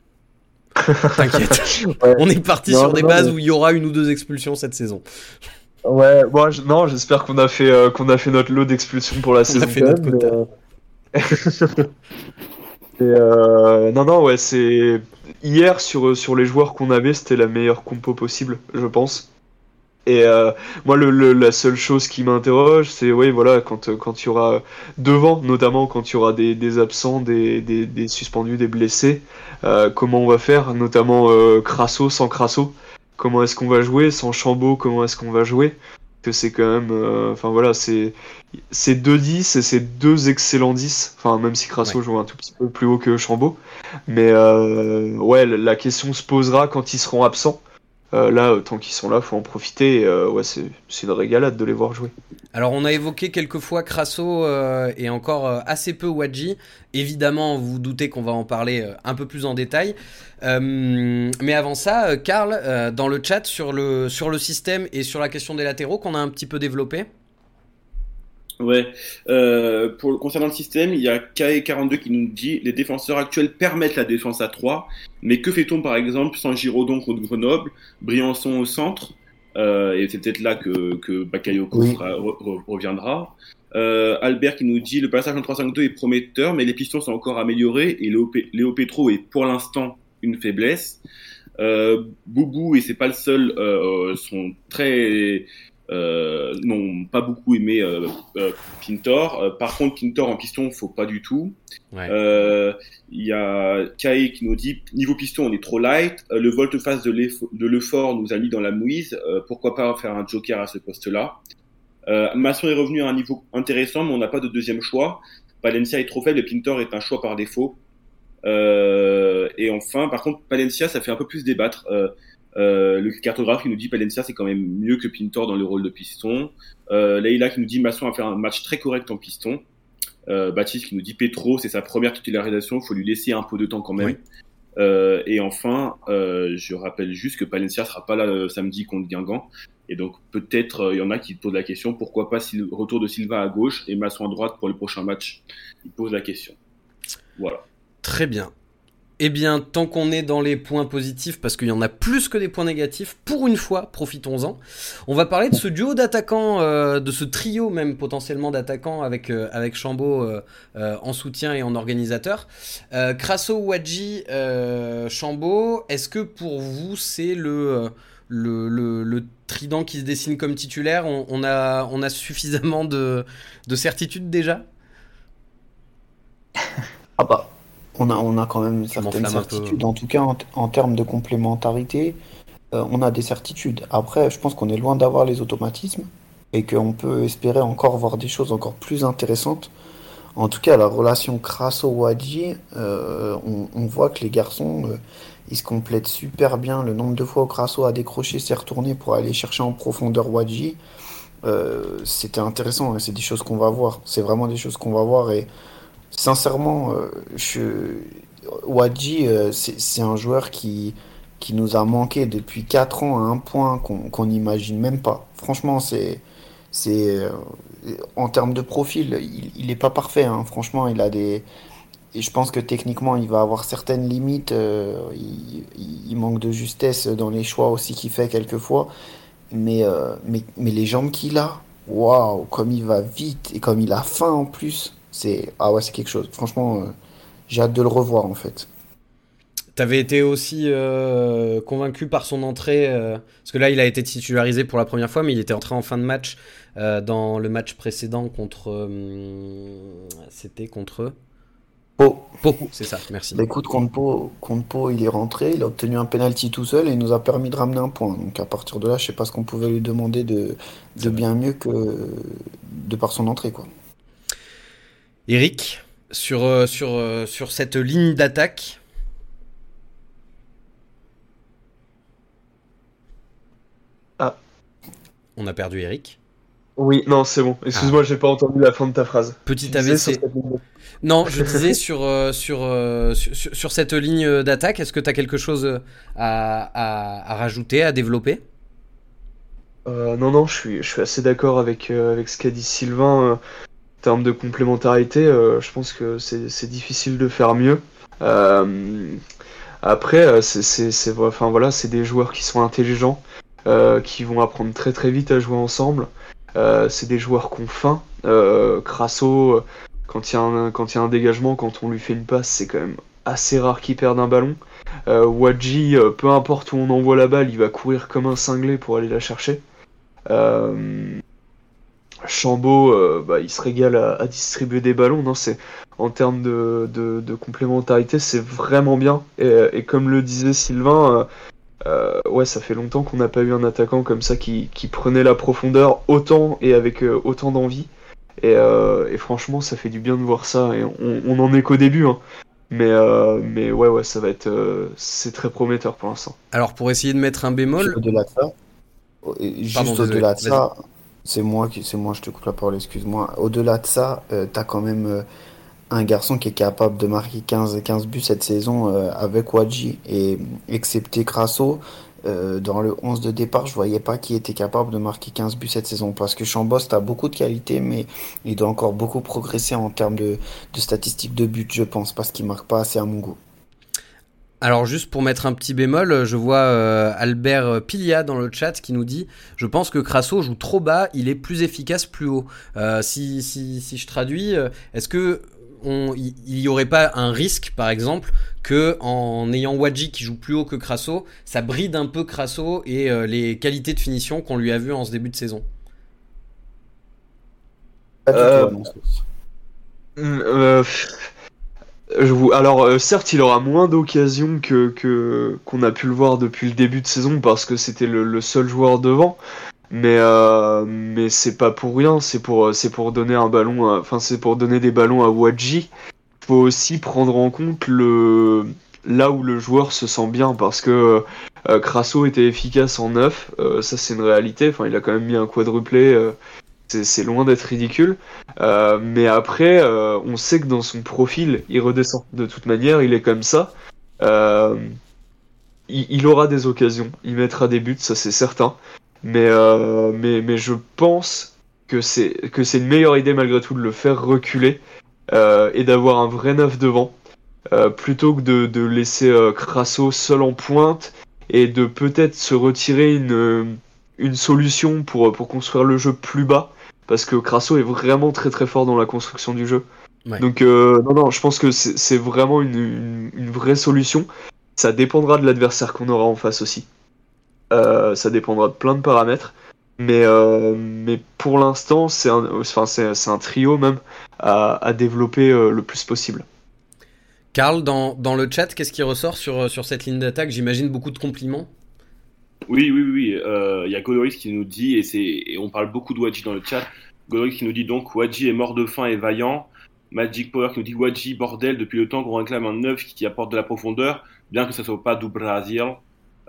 T'inquiète. ouais. On est parti non, sur des bases mais... où il y aura une ou deux expulsions cette saison. Ouais, je, non, j'espère qu'on a fait euh, qu'on a fait notre lot d'expulsions pour la On saison. a fait notre quota. Mais, euh... non, non, ouais, c'est hier sur sur les joueurs qu'on avait, c'était la meilleure compo possible, je pense. Et euh, moi, le, le, la seule chose qui m'interroge, c'est oui, voilà, quand quand il y aura devant, notamment quand il y aura des, des absents, des, des, des, suspendus, des blessés, euh, comment on va faire, notamment euh, Crasso sans Crasso? Comment est-ce qu'on va jouer? Sans Chambaud Comment est-ce qu'on va jouer? Que c'est quand même, euh, enfin voilà, c'est c'est deux 10 et c'est deux excellents 10. Enfin même si Crasso ouais. joue un tout petit peu plus haut que Chambaud, mais euh, ouais, la question se posera quand ils seront absents. Euh, là, tant qu'ils sont là, faut en profiter. Euh, c'est une régalade de les voir jouer. Alors, on a évoqué quelques fois Crasso euh, et encore assez peu Wadji. Évidemment, vous vous doutez qu'on va en parler un peu plus en détail. mais avant ça, Karl, dans le chat sur le, sur le système et sur la question des latéraux qu'on a un petit peu développé. Ouais. Euh, pour concernant le système, il y a KE42 qui nous dit les défenseurs actuels permettent la défense à 3, mais que fait-on par exemple sans Giraudon contre Grenoble, Briançon au centre, euh, et c'est peut-être là que, que Bakayoko oui. re, re, reviendra. Euh, Albert qui nous dit le passage en 3-5-2 est prometteur, mais les pistons sont encore améliorés et Léo, Léo Petro est pour l'instant une faiblesse. Euh, Boubou, et c'est pas le seul, euh, sont très euh, n'ont pas beaucoup aimé euh, euh, Pintor. Euh, par contre, Pintor en piston, faut pas du tout. Il ouais. y a Kae qui nous dit niveau piston, on est trop light. le volte-face de l'effort nous a mis dans la mouise. pourquoi pas faire un joker à ce poste-là? Masson est revenu à un niveau intéressant, mais on n'a pas de deuxième choix. Palencia est trop faible et Pintor est un choix par défaut. et enfin, par contre, Palencia, ça fait un peu plus débattre. Euh, le cartographe qui nous dit Palencia c'est quand même mieux que Pintor dans le rôle de piston. Euh, Leïla qui nous dit Masson a fait un match très correct en piston. Euh, Baptiste qui nous dit Petro c'est sa première titularisation, il faut lui laisser un peu de temps quand même. Oui. Euh, et enfin, euh, je rappelle juste que Palencia sera pas là le samedi contre Guingamp. Et donc peut-être il y en a qui posent la question pourquoi pas si le retour de Silva à gauche et Masson à droite pour le prochain match? Ils posent la question. Voilà. Très bien. Eh bien, tant qu'on est dans les points positifs, parce qu'il y en a plus que des points négatifs, pour une fois, profitons-en. On va parler de ce duo d'attaquants, euh, de ce trio même potentiellement d'attaquants avec euh, avec Chambaud euh, en soutien et en organisateur. Crasso, Wadji, Chambaud. Est-ce que pour vous c'est le le, le, le, trident qui se dessine comme titulaire? On, on, a, on a suffisamment de, de certitude déjà? Ah bah on a, on a quand même une certaine certitude. En tout cas, en, termes de complémentarité, euh, on a des certitudes. Après, je pense qu'on est loin d'avoir les automatismes et qu'on peut espérer encore voir des choses encore plus intéressantes. En tout cas, la relation Crasso-Wadji, euh, on, voit que les garçons, euh, ils se complètent super bien. Le nombre de fois où Crasso a décroché s'est retourné pour aller chercher en profondeur Wadji, c'était intéressant. Hein. C'est des choses qu'on va voir. C'est vraiment des choses qu'on va voir. Et sincèrement, je... Wadji, c'est un joueur qui, qui nous a manqué depuis 4 ans à un point qu'on n'imagine même pas. Franchement, c'est. euh, en termes de profil, il n'est pas parfait. Hein. Franchement, il a des. Et je pense que techniquement, il va avoir certaines limites. Euh, il, manque de justesse dans les choix aussi qu'il fait quelquefois. Mais, euh, mais, mais les jambes qu'il a, waouh, comme il va vite et comme il a faim en plus, c'est ah ouais, c'est quelque chose. Franchement, j'ai hâte de le revoir en fait. T'avais été aussi euh, convaincu par son entrée, euh, parce que là il a été titularisé pour la première fois, mais il était entré en fin de match euh, dans le match précédent contre. C'était contre. Pau. Pau, c'est ça, merci. Bah, écoute, contre Pau, contre Pau, il est rentré, il a obtenu un penalty tout seul et il nous a permis de ramener un point. Donc à partir de là, je sais pas ce qu'on pouvait lui demander de, de bien mieux que de par son entrée. quoi. Eric, sur, sur, sur cette ligne d'attaque, On a perdu Eric. Oui, non, c'est bon. Excuse-moi, j'ai pas entendu la fin de ta phrase. Petit AVC. Non, je disais sur, euh, euh, sur, sur, cette ligne d'attaque, est-ce que tu as quelque chose à, rajouter, à développer? Euh, Non, non, je suis, je suis assez d'accord avec, avec ce qu'a dit Sylvain. Termes de complémentarité, je pense que c'est difficile de faire mieux. après, c'est enfin, voilà, des joueurs qui sont intelligents. Euh, qui vont apprendre très très vite à jouer ensemble. Euh, c'est des joueurs qui ont faim. Euh, Crasso, quand il y, a un, quand y a un dégagement, quand on lui fait une passe, c'est quand même assez rare qu'il perde un ballon. Wadji, peu importe où on envoie la balle, il va courir comme un cinglé pour aller la chercher. Chambaud, bah, il se régale à, distribuer des ballons. Non, c'est en termes de, de, complémentarité, c'est vraiment bien. Et, et, comme le disait Sylvain, euh, ouais, ça fait longtemps qu'on n'a pas eu un attaquant comme ça qui, prenait la profondeur autant et avec euh, autant d'envie. Euh, et, franchement, ça fait du bien de voir ça. Et on, en est qu'au début, hein. mais, mais ouais, ouais, ça va être, c'est très prometteur pour l'instant. Alors pour essayer de mettre un bémol. Au-delà de ça, juste au-delà de ça, c'est moi qui, c'est moi, je te coupe la parole, excuse-moi. Au-delà de ça, t'as quand même un garçon qui est capable de marquer 15, 15 buts cette saison euh, avec Wadji. Et excepté Crasso, euh, dans le 11 de départ, je voyais pas qui était capable de marquer 15 buts cette saison. Parce que Chambos a beaucoup de qualité, mais il doit encore beaucoup progresser en termes de, statistiques de buts, je pense, parce qu'il marque pas assez à mon goût. Alors juste pour mettre un petit bémol, je vois euh, Albert Pilia dans le chat qui nous dit « Je pense que Crasso joue trop bas, il est plus efficace plus haut. Si, si, si, je traduis, est-ce que il n'y aurait pas un risque, par exemple, que en ayant Wadji qui joue plus haut que Crasso, ça bride un peu Crasso et euh, les qualités de finition qu'on lui a vues en ce début de saison euh, euh, alors certes, il aura moins d'occasions que qu'on a pu le voir depuis le début de saison parce que c'était le, seul joueur devant. Mais euh, mais c'est pas pour rien, c'est pour c'est pour donner un ballon, enfin c'est pour donner des ballons à Wadji. Faut aussi prendre en compte le là où le joueur se sent bien parce que euh, Crasso était efficace en neuf, euh, ça c'est une réalité. Enfin il a quand même mis un quadruplé, euh, c'est loin d'être ridicule. Euh, mais après on sait que dans son profil il redescend de toute manière, il est comme ça. Il, il aura des occasions, il mettra des buts, ça c'est certain. Mais, euh, mais, mais je pense que c'est une meilleure idée malgré tout de le faire reculer euh, et d'avoir un vrai neuf devant euh, plutôt que de, de laisser Crasso seul en pointe et de peut-être se retirer une, une solution pour, pour construire le jeu plus bas parce que Crasso est vraiment très très fort dans la construction du jeu. Donc non non, je pense que c'est vraiment une, une, une vraie solution. Ça dépendra de l'adversaire qu'on aura en face aussi. Euh, ça dépendra de plein de paramètres. Mais, euh, mais pour l'instant, c'est un, enfin, un trio même à, à développer euh, le plus possible. Karl, dans, dans le chat, qu'est-ce qui ressort sur, sur cette ligne d'attaque? J'imagine beaucoup de compliments. Oui, oui, oui. Euh, Il y a Godoris qui nous dit, et, on parle beaucoup de Wadji dans le chat, Godoris qui nous dit donc Wadji est mort de faim et vaillant. Magic Power qui nous dit Wadji, bordel, depuis le temps qu'on réclame un neuf qui apporte de la profondeur, bien que ça soit pas du Brésil.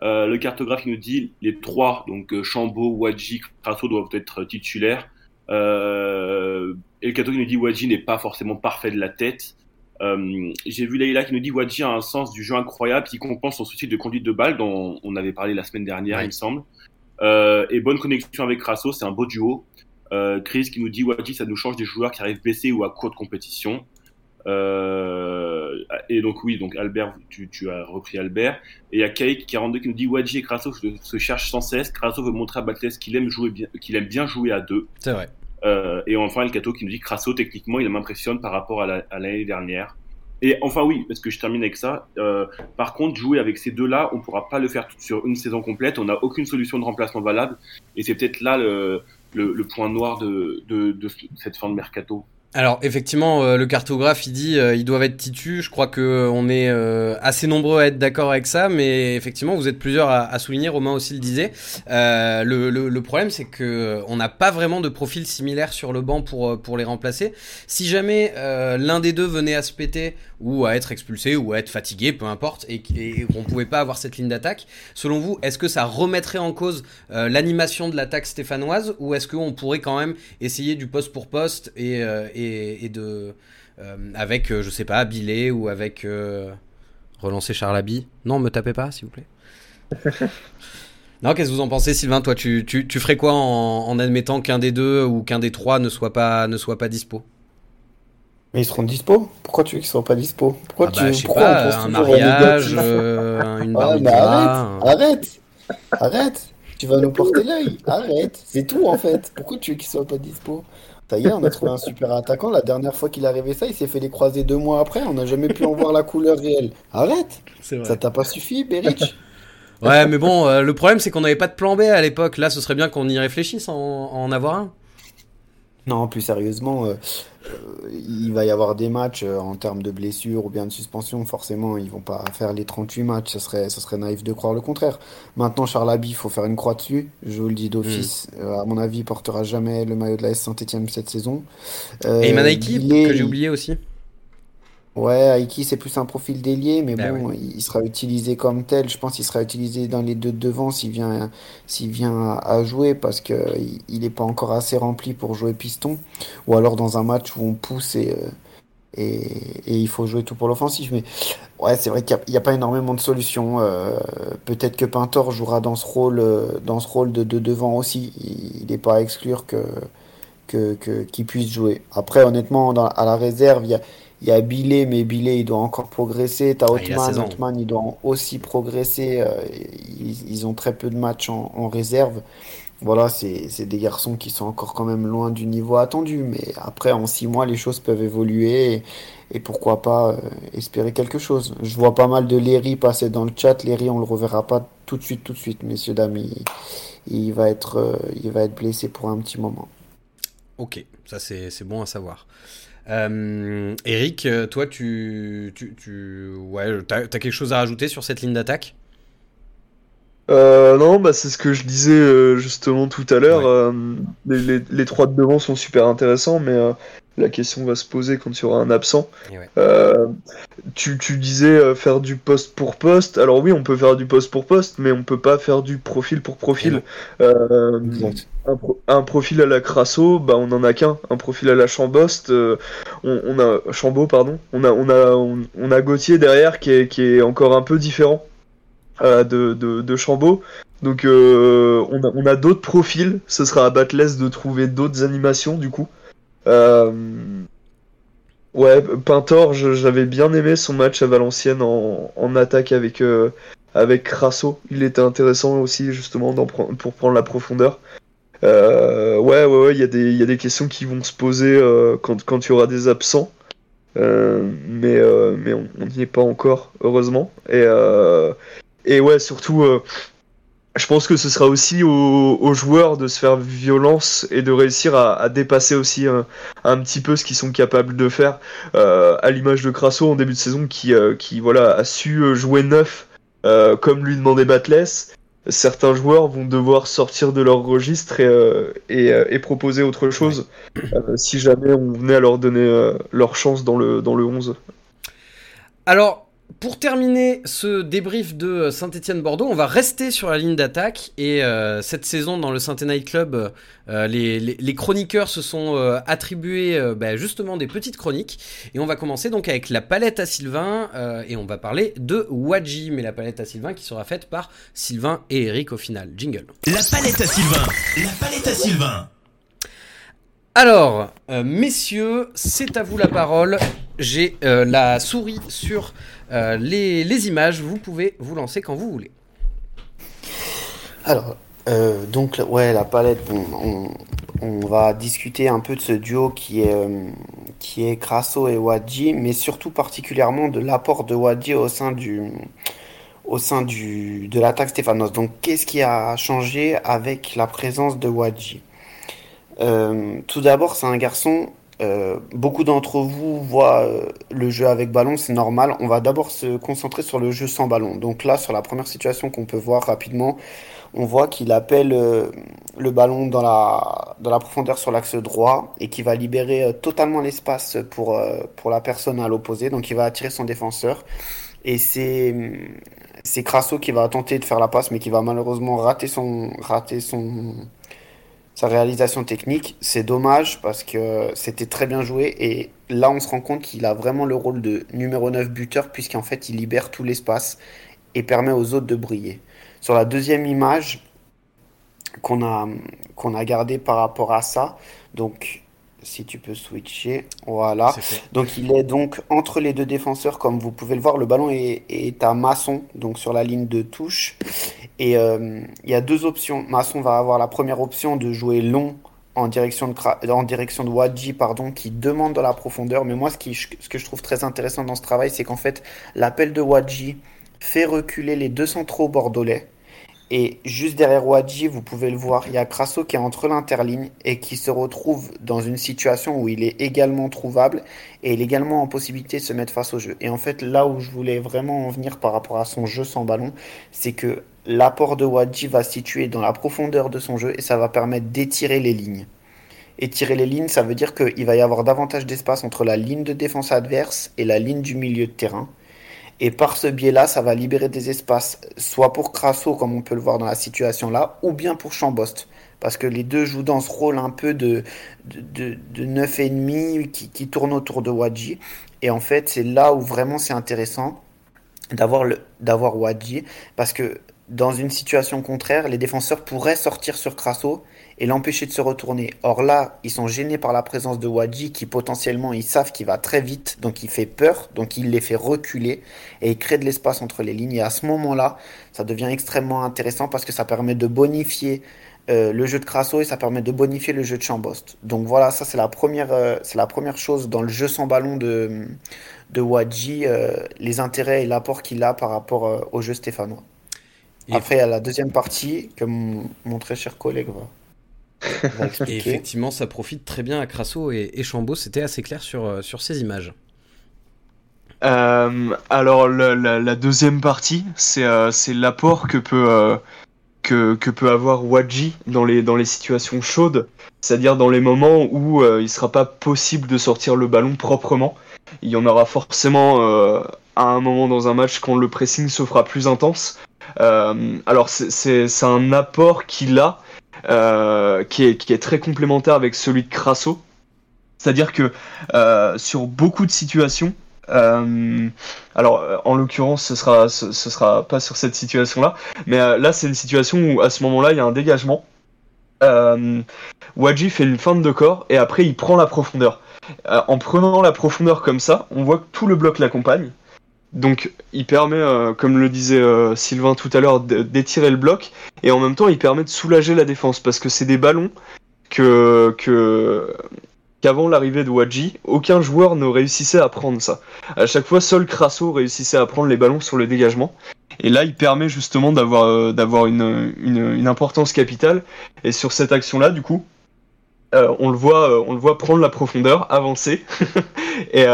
Euh, le cartographe qui nous dit les trois, donc euh, Chambo, Wadji, Crasso doivent être titulaires. Et le cartographe qui nous dit Wadji n'est pas forcément parfait de la tête. Euh, J'ai vu Leïla qui nous dit Wadji a un sens du jeu incroyable qui compense son souci de conduite de balle dont on avait parlé la semaine dernière, Ouais. il me semble. Euh, et bonne connexion avec Crasso, c'est un beau duo. Euh, Chris qui nous dit Wadji, ça nous change des joueurs qui arrivent blessés ou à court de compétition. Euh, et donc oui, donc Albert, tu, tu as repris Albert. Et il y a Cake 42 qui nous dit Wadji et Crasso se, se cherchent sans cesse. Crasso veut montrer à Batles qu'il aime jouer bien, qu'il aime bien jouer à deux. C'est vrai. Euh, et enfin, El Cato qui nous dit Crasso, techniquement, il m'impressionne par rapport à la- à l'année dernière. Et enfin, oui, parce que je termine avec ça. euh, par contre, jouer avec ces deux-là, on pourra pas le faire sur une saison complète. On n'a aucune solution de remplacement valable. Et c'est peut-être là le, le, le point noir de, de, de cette fin de mercato. Alors effectivement, euh, le cartographe il dit euh, ils doivent être titus. Je crois que euh, on est euh, assez nombreux à être d'accord avec ça, mais effectivement vous êtes plusieurs à, souligner. Romain aussi le disait. Le, problème c'est que on n'a pas vraiment de profil similaire sur le banc pour pour les remplacer. Si jamais l'un des deux venait à se péter ou à être expulsé ou à être fatigué, peu importe, et, et qu'on pouvait pas avoir cette ligne d'attaque, selon vous, est-ce que ça remettrait en cause l'animation de l'attaque stéphanoise ou est-ce qu'on pourrait quand même essayer du poste pour poste et, et, et de euh, avec euh, je sais pas Billet ou avec euh, relancer Charles Abbey Non, me tapez pas s'il vous plaît. non, qu'est-ce que vous en pensez Sylvain Toi, tu, tu, tu ferais quoi en, en admettant qu'un des deux ou qu'un des trois ne soit pas ne soit pas dispo? Mais ils seront dispo Pourquoi tu veux qu'ils soient pas dispo? Pourquoi Ah tu bah, je sais pourquoi pas, on pense un mariage, euh, une Ouais, bar mais arrête, un- arrête, arrête. Tu vas nous porter l'œil. Arrête. C'est tout en fait. Pourquoi tu veux qu'il soit pas dispo? Ça y est, on a trouvé un super attaquant. La dernière fois qu'il est arrivé ça, il s'est fait les croiser deux mois après. On n'a jamais pu en voir la couleur réelle. Arrête. Vrai. Ça t'a pas suffi, Beric? Ouais, mais bon, euh, le problème c'est qu'on n'avait pas de plan B à l'époque. Là, ce serait bien qu'on y réfléchisse en, en avoir un. Non, plus sérieusement, euh, euh, il va y avoir des matchs euh, en termes de blessures ou bien de suspension. Forcément, ils vont pas faire les 38 matchs. Ce serait, ce serait naïf de croire le contraire. Maintenant, Charles Abbey, il faut faire une croix dessus. Je vous le dis d'office. Euh, à mon avis, il portera jamais le maillot de la S Saint-Etienne cette saison. Et Manaiki, Guillet, que j'ai oublié aussi. Ouais, Aiki, c'est plus un profil d'ailier, mais Bah bon, il sera utilisé comme tel. Je pense qu'il sera utilisé dans les deux de devant s'il vient, s'il vient à, à jouer parce que il- il n'est pas encore assez rempli pour jouer piston. Ou alors dans un match où on pousse et, euh, et, et il faut jouer tout pour l'offensive. Mais ouais, c'est vrai qu'il n'y a, il y a pas énormément de solutions. Euh, peut-être que Pintor jouera dans ce rôle, euh, dans ce rôle de, de devant aussi. Il n'est pas à exclure que, que, que- qu'il puisse jouer. Après, honnêtement, dans- à la réserve, il y a, il y a Billet, mais Billet, il doit encore progresser. T'as Ah, il a Hotman, 16 ans. Hotman, il doit aussi progresser. Euh, ils, ils ont très peu de matchs en, en réserve. Voilà, c'est des garçons qui sont encore quand même loin du niveau attendu. Mais après, en six mois, les choses peuvent évoluer. Et, et pourquoi pas euh, espérer quelque chose. Je vois pas mal de Léry passer dans le chat. Léry, on le reverra pas tout de suite, tout de suite, messieurs, dames. Il, il va être, euh, il va être blessé pour un petit moment. Ok, ça c'est c'est bon à savoir. Euh, Eric, toi, tu, tu, tu ouais, t'as, t'as quelque chose à rajouter sur cette ligne d'attaque? Euh, non, bah c'est ce que je disais euh, justement tout à l'heure. Ouais. euh, les, les- les trois de devant sont super intéressants, mais la question va se poser quand il y aura un absent. Ouais. Euh, tu, tu disais euh, faire du poste pour poste. Alors oui, on peut faire du poste pour poste, mais on peut pas faire du profil pour profil. Euh, un, pro- un profil à la Crasso, bah on en a qu'un. Un profil à la Chambost, euh, on, on a Chambaud, pardon. On a on a on, on a Gauthier derrière qui est, qui est encore un peu différent euh, de, de de Chambaud. Donc euh, on a on a d'autres profils. Ce sera à Batless de trouver d'autres animations du coup. Euh, ouais, Pintor, j'avais bien aimé son match à Valenciennes en, en attaque avec euh, avec Crasso. Il était intéressant aussi justement pour prendre la profondeur. Euh, ouais, ouais, ouais, il y, y a des questions qui vont se poser quand, quand il y aura des absents. Mais mais on n'y est pas encore, heureusement. Et, et ouais, surtout, je pense que ce sera aussi aux, joueurs de se faire violence et de réussir à, dépasser aussi un, petit peu ce qu'ils sont capables de faire, euh, à l'image de Crasso en début de saison qui, euh, qui voilà, a su jouer neuf euh, comme lui demandait Batless. Certains joueurs vont devoir sortir de leur registre et, et, proposer autre chose si jamais on venait à leur donner leur chance dans le, dans le 11. Alors, pour terminer ce débrief de Saint-Etienne-Bordeaux, on va rester sur la ligne d'attaque. Et euh, cette saison, dans le Saint-Etienne Club, euh, les, chroniqueurs se sont euh, attribués bah, justement des petites chroniques. Et on va commencer donc avec la palette à Sylvain. et on va parler de Wadji, mais la palette à Sylvain qui sera faite par Sylvain et Eric au final. Jingle. La palette à Sylvain. La palette à Sylvain. Alors, messieurs, c'est à vous la parole. J'ai la souris sur euh, les, images, vous pouvez vous lancer quand vous voulez. Alors, euh, donc, ouais, la palette, on, va discuter un peu de ce duo qui est, euh, qui est Crasso et Wadji, mais surtout particulièrement de l'apport de Wadji au sein du au sein du, de l'attaque Stéphanos. Donc, qu'est-ce qui a changé avec la présence de Wadji? Tout d'abord, c'est un garçon euh, beaucoup d'entre vous voient euh, le jeu avec ballon, c'est normal. On va d'abord se concentrer sur le jeu sans ballon. Donc là, sur la première situation qu'on peut voir rapidement, on voit qu'il appelle euh, le ballon dans la, dans la profondeur sur l'axe droit et qui va libérer totalement l'espace pour, pour la personne à l'opposé. Donc il va attirer son défenseur. Et c'est, c'est Crasso qui va tenter de faire la passe, mais qui va malheureusement rater son, rater son, sa réalisation technique. C'est dommage parce que c'était très bien joué et là on se rend compte qu'il a vraiment le rôle de numéro 9 buteur puisqu'en fait il libère tout l'espace et permet aux autres de briller. Sur la deuxième image qu'on a, qu'on a gardé par rapport à ça, donc si tu peux switcher. Voilà. Donc il est donc entre les deux défenseurs, comme vous pouvez le voir. Le ballon est, à Masson, donc sur la ligne de touche. Et euh, il y a deux options. Masson va avoir la première option de jouer long en direction de, en direction de Wadji, pardon, qui demande de la profondeur. Mais moi, ce, qui, ce que je trouve très intéressant dans ce travail, c'est qu'en fait, l'appel de Wadji fait reculer les deux centraux bordelais et juste derrière Wadji, vous pouvez le voir, il y a Crasso qui est entre l'interligne et qui se retrouve dans une situation où il est également trouvable et il est également en possibilité de se mettre face au jeu. Et en fait, là où je voulais vraiment en venir par rapport à son jeu sans ballon, c'est que l'apport de Wadji va se situer dans la profondeur de son jeu et ça va permettre d'étirer les lignes. Étirer les lignes, ça veut dire qu'il va y avoir davantage d'espace entre la ligne de défense adverse et la ligne du milieu de terrain. Et par ce biais-là, ça va libérer des espaces, soit pour Crasso, comme on peut le voir dans la situation là, ou bien pour Chambost. Parce que les deux jouent dans ce rôle un peu de, de, de, neuf ennemis qui, qui tourne autour de Wadji. Et en fait, c'est là où vraiment c'est intéressant d'avoir Wadji. Parce que dans une situation contraire, les défenseurs pourraient sortir sur Crasso et l'empêcher de se retourner. Or là, ils sont gênés par la présence de Wadji qui potentiellement ils savent qu'il va très vite, donc il fait peur, donc il les fait reculer et il crée de l'espace entre les lignes. Et à ce moment-là, ça devient extrêmement intéressant parce que ça permet de bonifier euh, le jeu de Crasso et ça permet de bonifier le jeu de Chambost. Donc voilà, ça c'est la première, euh, c'est la première chose dans le jeu sans ballon de de Wadji, euh, les intérêts et l'apport qu'il a par rapport au jeu stéphanois. Après, il y a la deuxième partie que mon très cher collègue va. et effectivement, ça profite très bien à Crasso et, et Chambaud, c'était assez clair sur, euh, sur ces images. Euh, alors, la, deuxième partie, c'est euh, l'apport que peut, que, que, peut avoir Wadji dans les, dans les situations chaudes, c'est-à-dire dans les moments où il ne sera pas possible de sortir le ballon proprement. Il y en aura forcément à un moment dans un match quand le pressing se fera plus intense. alors, c'est un apport qu'il a euh, qui, est, très complémentaire avec celui de Crasso. C'est-à-dire que euh, sur beaucoup de situations, euh, alors en l'occurrence ce sera ce, sera pas sur cette situation-là, mais là c'est une situation où à ce moment-là il y a un dégagement. Wadji fait une feinte de corps et après il prend la profondeur. en prenant la profondeur comme ça, on voit que tout le bloc l'accompagne. Donc il permet, euh, comme le disait euh, Sylvain tout à l'heure, d'étirer le bloc, et en même temps il permet de soulager la défense, parce que c'est des ballons que, qu'avant l'arrivée de Wadji, aucun joueur ne réussissait à prendre ça. À chaque fois, seul Crasso réussissait à prendre les ballons sur le dégagement. Et là, il permet justement d'avoir une, une, importance capitale. Et sur cette action-là, du coup, on le voit on le voit prendre la profondeur, avancer. et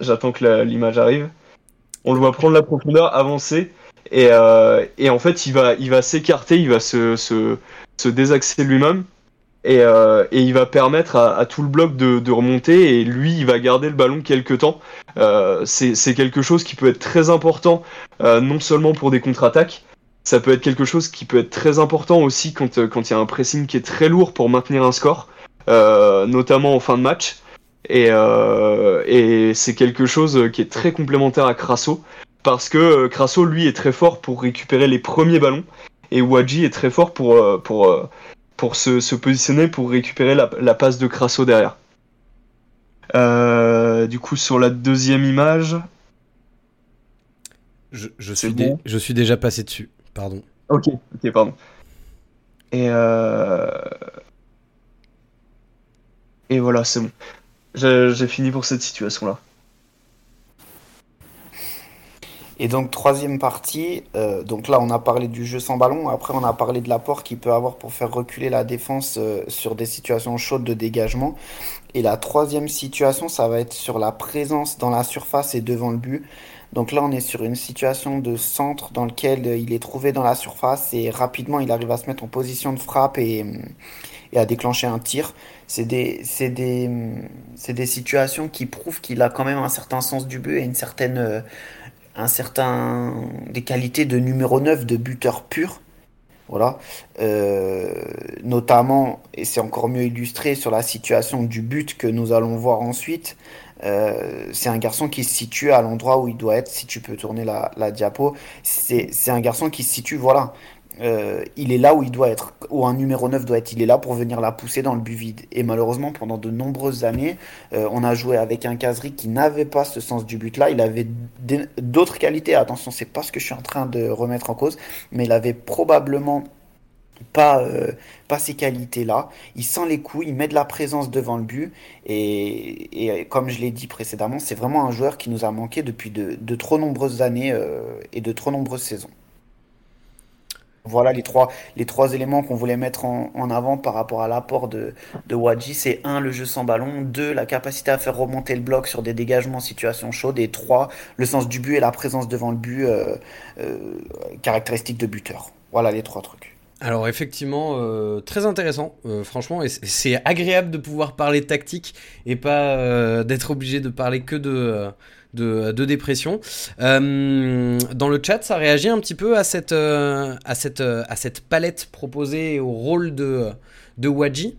j'attends que l'image arrive. On le voit prendre la profondeur, avancer. Et, et en fait, il va, s'écarter, il va se, désaxer lui-même euh, et, il va permettre à, tout le bloc de, remonter et lui il va garder le ballon quelques temps. Euh, c'est quelque chose qui peut être très important euh, non seulement pour des contre-attaques, ça peut être quelque chose qui peut être très important aussi quand il y a un pressing qui est très lourd pour maintenir un score, notamment en fin de match. Et, et c'est quelque chose qui est très complémentaire à Crasso parce que Crasso lui est très fort pour récupérer les premiers ballons et Wadji est très fort pour, pour, pour se, positionner pour récupérer la, passe de Crasso derrière. Euh, du coup, sur la deuxième image. Je, suis, je suis déjà passé dessus, pardon. Ok, ok, pardon. Et, euh, Et voilà, c'est bon. J'ai fini pour cette situation-là. Et donc troisième partie, euh, donc là on a parlé du jeu sans ballon, après on a parlé de l'apport qu'il peut avoir pour faire reculer la défense euh, sur des situations chaudes de dégagement. Et la troisième situation, ça va être sur la présence dans la surface et devant le but. Donc là on est sur une situation de centre dans lequel euh, il est trouvé dans la surface et rapidement il arrive à se mettre en position de frappe et, et à déclencher un tir. C'est des, des, des situations qui prouvent qu'il a quand même un certain sens du but et une certaine un certain des qualités de numéro 9 de buteur pur. Voilà. Euh, notamment, et c'est encore mieux illustré sur la situation du but que nous allons voir ensuite. Euh, c'est un garçon qui se situe à l'endroit où il doit être. Si tu peux tourner la, diapo, c'est un garçon qui se situe, voilà, euh, il est là où il doit être, où un numéro 9 doit être. Il est là pour venir la pousser dans le but vide. Et malheureusement, pendant de nombreuses années, euh, on a joué avec un Kazri qui n'avait pas ce sens du but-là. Il avait d'autres qualités. Attention, c'est pas ce que je suis en train de remettre en cause, mais il avait probablement pas, euh, pas ces qualités-là. Il sent les coups, il met de la présence devant le but. Et, comme je l'ai dit précédemment, c'est vraiment un joueur qui nous a manqué depuis de, de trop nombreuses années et de trop nombreuses saisons. Voilà les trois, les trois éléments qu'on voulait mettre en, avant par rapport à l'apport de, de Wadji. C'est un, le jeu sans ballon. Deux, la capacité à faire remonter le bloc sur des dégagements en situation chaude. Et trois, le sens du but et la présence devant le but, euh, euh, caractéristique de buteur. Voilà les trois trucs. Alors effectivement, euh, très intéressant, franchement, et c'est agréable de pouvoir parler tactique et pas d'être obligé de parler que de de, dépression. Euh, dans le chat, ça réagit un petit peu à cette, euh, à cette, euh, à cette palette proposée au rôle de, de Wadji.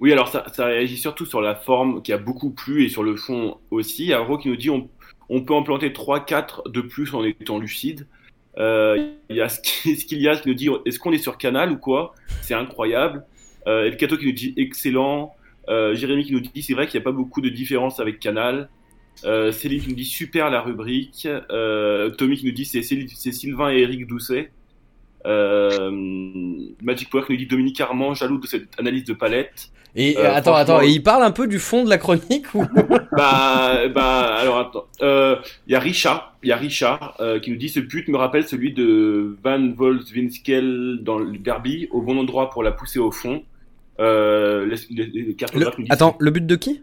Oui, alors ça, réagit surtout sur la forme qui a beaucoup plu et sur le fond aussi. Aro qui nous dit on, on peut en planter 3-4 de plus en étant lucide. Il y a Skilias qui nous dit est-ce qu'on est sur Canal ou quoi? C'est incroyable. Euh, Elkato qui nous dit excellent. Jérémy qui nous dit c'est vrai qu'il n'y a pas beaucoup de différence avec Canal. Euh, Céline qui nous dit super la rubrique. Euh, Tommy qui nous dit c'est Sylvain et Eric Doucet. Euh, Magic Power nous dit Dominique Armand, jaloux de cette analyse de palette. Et euh, attends, attends, et il parle un peu du fond de la chronique ou Bah, bah, alors attends. Il euh, y a Richard, il y a Richard euh, qui nous dit ce but me rappelle celui de Van Volswinkel dans le derby, au bon endroit pour la pousser au fond. Euh, le, attends, le but de qui?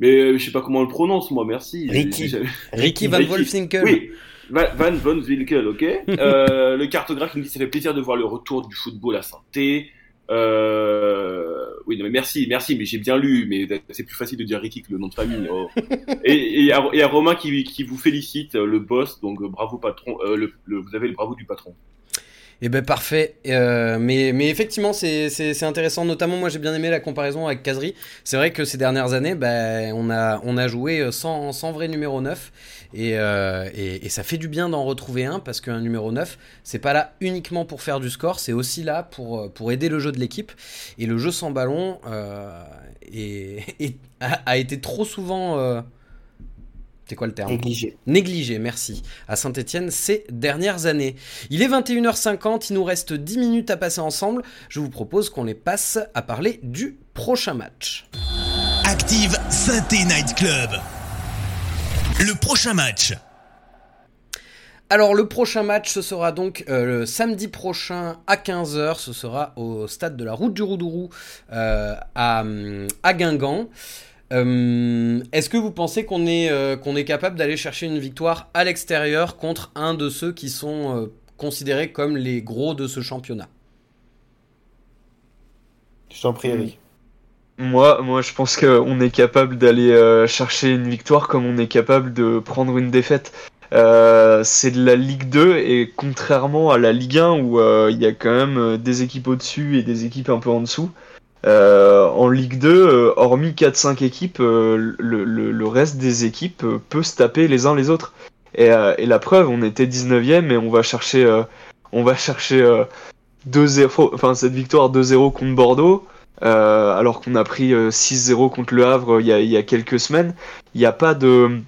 Mais je sais pas comment on le prononce, moi, merci. Ricky. Ricky Van Wolfsinkel. Oui, Van, Van Wilkel, ok. euh, le cartographe nous dit ça fait plaisir de voir le retour du football à santé. Euh... Oui, non, mais merci, merci, mais j'ai bien lu, mais c'est plus facile de dire Ricky que le nom de famille. Oh. et, et, y a, et à Romain qui, qui vous félicite, le boss, donc bravo patron, euh, le, le, vous avez le bravo du patron. Eh ben parfait. Euh, mais, effectivement, c'est intéressant. Notamment, moi, j'ai bien aimé la comparaison avec Kazri. C'est vrai que ces dernières années, ben, on, a, joué sans, sans vrai numéro 9. Euh, et, ça fait du bien d'en retrouver un parce qu'un numéro 9, c'est pas là uniquement pour faire du score, c'est aussi là pour, aider le jeu de l'équipe. Et le jeu sans ballon euh, a, été trop souvent c'est quoi le terme Négligé. Négligé, merci. À Saint-Etienne ces dernières années. Il est 21h50, il nous reste 10 minutes à passer ensemble. Je vous propose qu'on les passe à parler du prochain match. Active Saint-Night Club. Le prochain match. Alors le prochain match, ce sera donc euh, le samedi prochain à 15h, ce sera au stade de la Route du Roudourou euh, à, à, Guingamp. Euh, est-ce que vous pensez qu'on est, qu'on est capable d'aller chercher une victoire à l'extérieur contre un de ceux qui sont considérés comme les gros de ce championnat? Je t'en prie, Eric. Moi, moi, je pense qu'on est capable d'aller chercher une victoire comme on est capable de prendre une défaite. Euh, c'est de la Ligue 2 et contrairement à la Ligue 1 où euh, il y a quand même euh, des équipes au-dessus et des équipes un peu en dessous, en Ligue 2, hormis 4-5 équipes, le, reste des équipes peut se taper les uns les autres. Et, la preuve, on était 19ème et on va chercher, on va chercher 2-0, enfin cette victoire 2-0 contre Bordeaux. alors qu'on a pris 6-0 contre Le Havre il y, a, il y a quelques semaines, il n'y a pas de,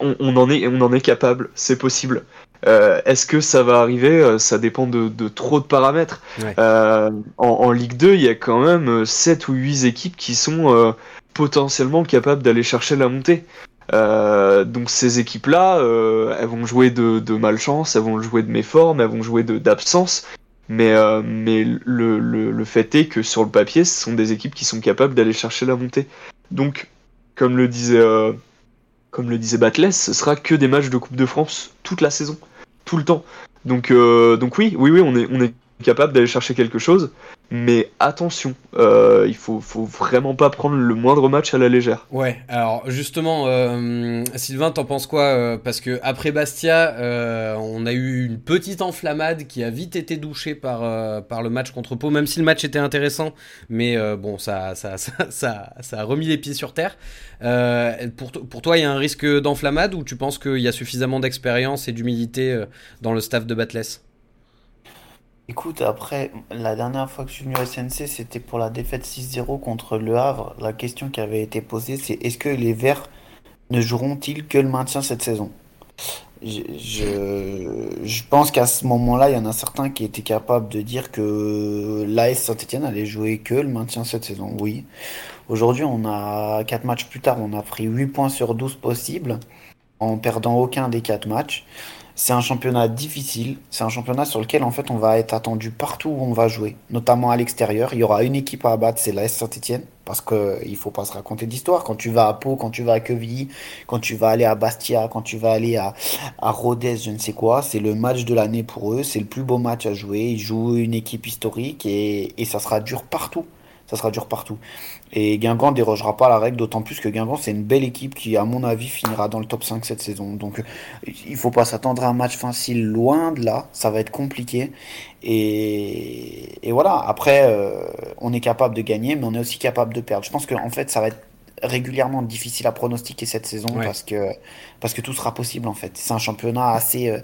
on, en est, on en est capable, c'est possible. Euh, est-ce que ça va arriver? Euh, Ça dépend de, trop de paramètres. Euh, en, Ligue 2, il y a quand même 7 ou 8 équipes qui sont potentiellement capables d'aller chercher la montée. donc ces équipes-là, elles vont jouer de, malchance, elles vont jouer de méforme, elles vont jouer d'absence. Mais, mais le, le, fait est que sur le papier, ce sont des équipes qui sont capables d'aller chercher la montée. Donc, comme le disait comme le disait Batless, ce sera que des matchs de Coupe de France toute la saison, tout le temps. Donc, euh, donc oui, oui, oui, on est, on est capable d'aller chercher quelque chose. Mais attention, euh, il faut, faut vraiment pas prendre le moindre match à la légère. Ouais, alors justement, euh, Sylvain, t'en penses quoi euh, Parce que après Bastia, euh, on a eu une petite enflammade qui a vite été douchée par, euh, par le match contre Pau, même si le match était intéressant, mais bon, ça, ça, ça, ça, ça a remis les pieds sur terre. pour, pour toi, il y a un risque d'enflammade ou tu penses qu'il y a suffisamment d'expérience et d'humilité dans le staff de Batless Écoute, après, la dernière fois que je suis venu au SNC, c'était pour la défaite 6-0 contre Le Havre. La question qui avait été posée, c'est est-ce que les Verts ne joueront-ils que le maintien cette saison? Je, je, pense qu'à ce moment-là, il y en a certains qui étaient capables de dire que l'AS Saint-Etienne allait jouer que le maintien cette saison. Oui. Aujourd'hui, on a 4 matchs plus tard, on a pris 8 points sur 12 possibles en perdant aucun des 4 matchs. C'est un championnat difficile, c'est un championnat sur lequel en fait on va être attendu partout où on va jouer, notamment à l'extérieur. Il y aura une équipe à abattre, c'est l'AS Saint-Etienne, parce qu'il ne faut pas se raconter d'histoire. Quand tu vas à Pau, quand tu vas à Quevilly, quand tu vas aller à Bastia, quand tu vas aller à, Rodez, je ne sais quoi, c'est le match de l'année pour eux, c'est le plus beau match à jouer. Ils jouent une équipe historique et ça sera dur partout ça sera dur partout. Et Guingamp dérogera pas à la règle, d'autant plus que Guingamp, c'est une belle équipe qui, à mon avis, finira dans le top 5 cette saison. Donc, il faut pas s'attendre à un match facile loin de là. Ça va être compliqué. Et, et voilà. Après, euh, on est capable de gagner, mais on est aussi capable de perdre. Je pense qu'en en fait, ça va être régulièrement difficile à pronostiquer cette saison parce que parce que tout sera possible en fait. C'est un championnat assez euh,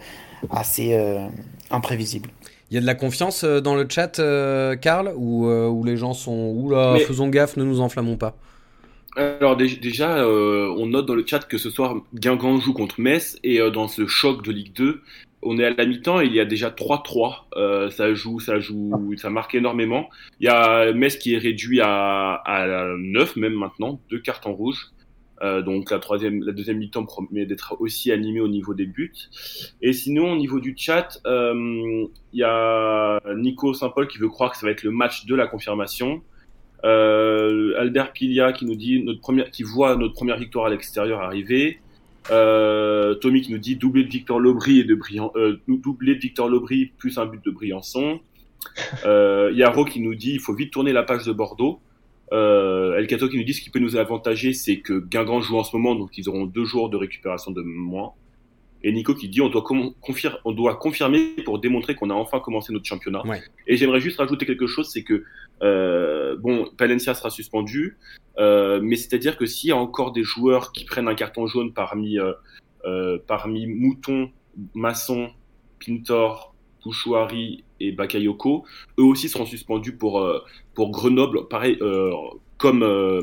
assez euh, imprévisible. Il y a de la confiance euh, dans le chat, euh, Karl, ou où, les gens sont oula, faisons gaffe, ne nous enflammons pas. Alors déjà, euh, on note dans le chat que ce soir Guingamp joue contre Metz et dans ce choc de Ligue 2, on est à la mi-temps et il y a déjà 3-3. ça joue, ça joue, ça marque énormément. Il y a Metz qui est réduit à, à 9 même maintenant, deux cartes en rouge. Euh, donc la deuxième mi-temps promet d'être aussi animée au niveau des buts. Et sinon, au niveau du chat, euh, il y a Nico Saint-Paul qui veut croire que ça va être le match de la confirmation. Euh, Albert Pilia qui voit notre première victoire à l'extérieur arriver. Euh, Tommy qui nous dit doublé de Victor Lobry et de euh, doublé Victor plus un but de Briançon. Euh, Yaro qui nous dit il faut vite tourner la page de Bordeaux. Euh, El Cato qui nous dit ce qui peut nous avantager, c'est que Guingamp joue en ce moment, donc ils auront deux jours de récupération de moins. Et Nico qui dit on doit, on doit confirmer pour démontrer qu'on a enfin commencé notre championnat. Et j'aimerais juste rajouter quelque chose, c'est que euh, bon, Palencia sera suspendu, euh, mais c'est-à-dire que s'il y a encore des joueurs qui prennent un carton jaune parmi euh, parmi Mouton, Masson, Pintor, Pouchouari et Bakayoko, eux aussi seront suspendus pour, euh, pour Grenoble, pareil, euh, comme, euh,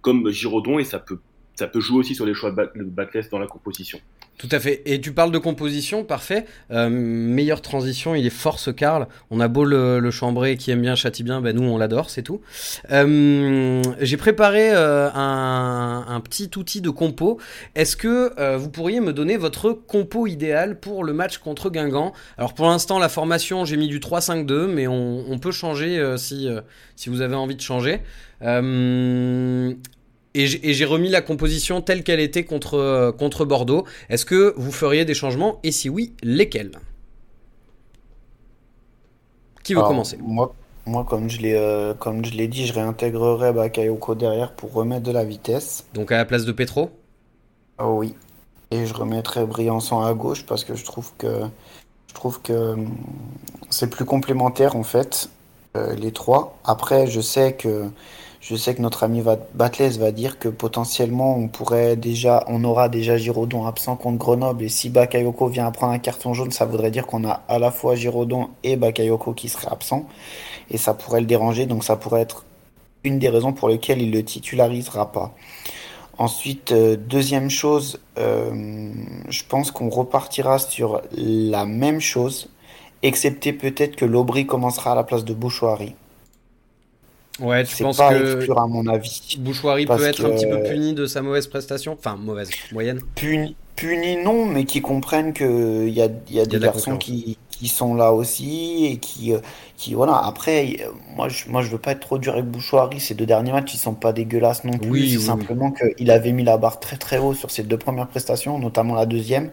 comme Giraudon, et ça peut ça peut jouer aussi sur les choix de Batless dans la composition. Tout à fait. Et tu parles de composition, parfait. Euh, meilleure transition, il est force Karl. On a beau le, le chambrer qui aime bien, châtie bien, ben nous on l'adore, c'est tout. Euh, J'ai préparé euh, un, petit outil de compo. Est-ce que euh, vous pourriez me donner votre compo idéal pour le match contre Guingamp? Alors pour l'instant, la formation, j'ai mis du 3-5-2, mais on, peut changer si, si vous avez envie de changer. Euh, et j'ai remis la composition telle qu'elle était contre, contre Bordeaux. Est-ce que vous feriez des changements? Et si oui, lesquels? Qui veut commencer? Moi, moi, comme je l'ai euh, comme je l'ai dit, je réintégrerai Bakayoko derrière pour remettre de la vitesse. Donc à la place de Petro? Oh oui. Et je remettrai Briançon à gauche parce que je trouve que je trouve que hum, c'est plus complémentaire en fait euh, les trois. Après, je sais que je sais que notre ami Batles va dire que potentiellement on pourrait déjà, on aura déjà Giraudon absent contre Grenoble et si Bakayoko vient à prendre un carton jaune, ça voudrait dire qu'on a à la fois Giraudon et Bakayoko qui seraient absents et ça pourrait le déranger, donc ça pourrait être une des raisons pour lesquelles il le titularisera pas. Ensuite, euh, deuxième chose, euh, je pense qu'on repartira sur la même chose, excepté peut-être que l'Aubry commencera à la place de Bouchoirie. Ouais, tu penses pas que exclure à mon avis. Bouchoirie peut être un petit peu puni de sa mauvaise prestation, enfin mauvaise moyenne. Puni, puni non, mais qui comprennent que il y a, y a des garçons qui, qui sont là aussi et qui euh, qui voilà. Après, moi je moi je veux pas être trop dur avec Bouchoirie. Ces deux derniers matchs ils sont pas dégueulasses non plus. Oui, c'est simplement qu'il avait mis la barre très très haut sur ses deux premières prestations, notamment la deuxième.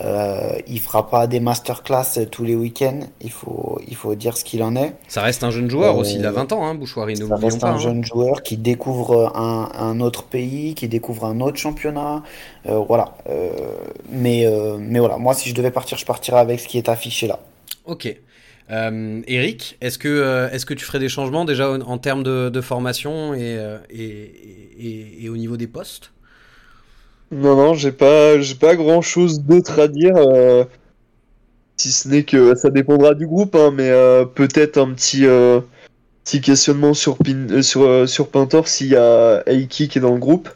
Euh, il fera pas des masterclass tous les week-ends. Il faut, il faut dire ce qu'il en est. Ça reste un jeune joueur aussi. Il a 20 euh, ans, hein, Bouchoirie. Ça reste un hein. jeune joueur qui découvre un, un, autre pays, qui découvre un autre championnat. Euh, voilà. Euh, mais, euh, mais voilà. Moi, si je devais partir, je partirais avec ce qui est affiché là. Ok. Eric, est-ce que, est-ce que tu ferais des changements déjà en, en termes de, de formation et, et, et, et au niveau des postes? Non, non, j'ai pas, j'ai pas grand chose d'autre à dire. Euh, si ce n'est que ça dépendra du groupe, hein, mais euh, peut-être un petit, euh, petit questionnement sur, Pin, sur, sur Pintor s'il y a Aiki qui est dans le groupe.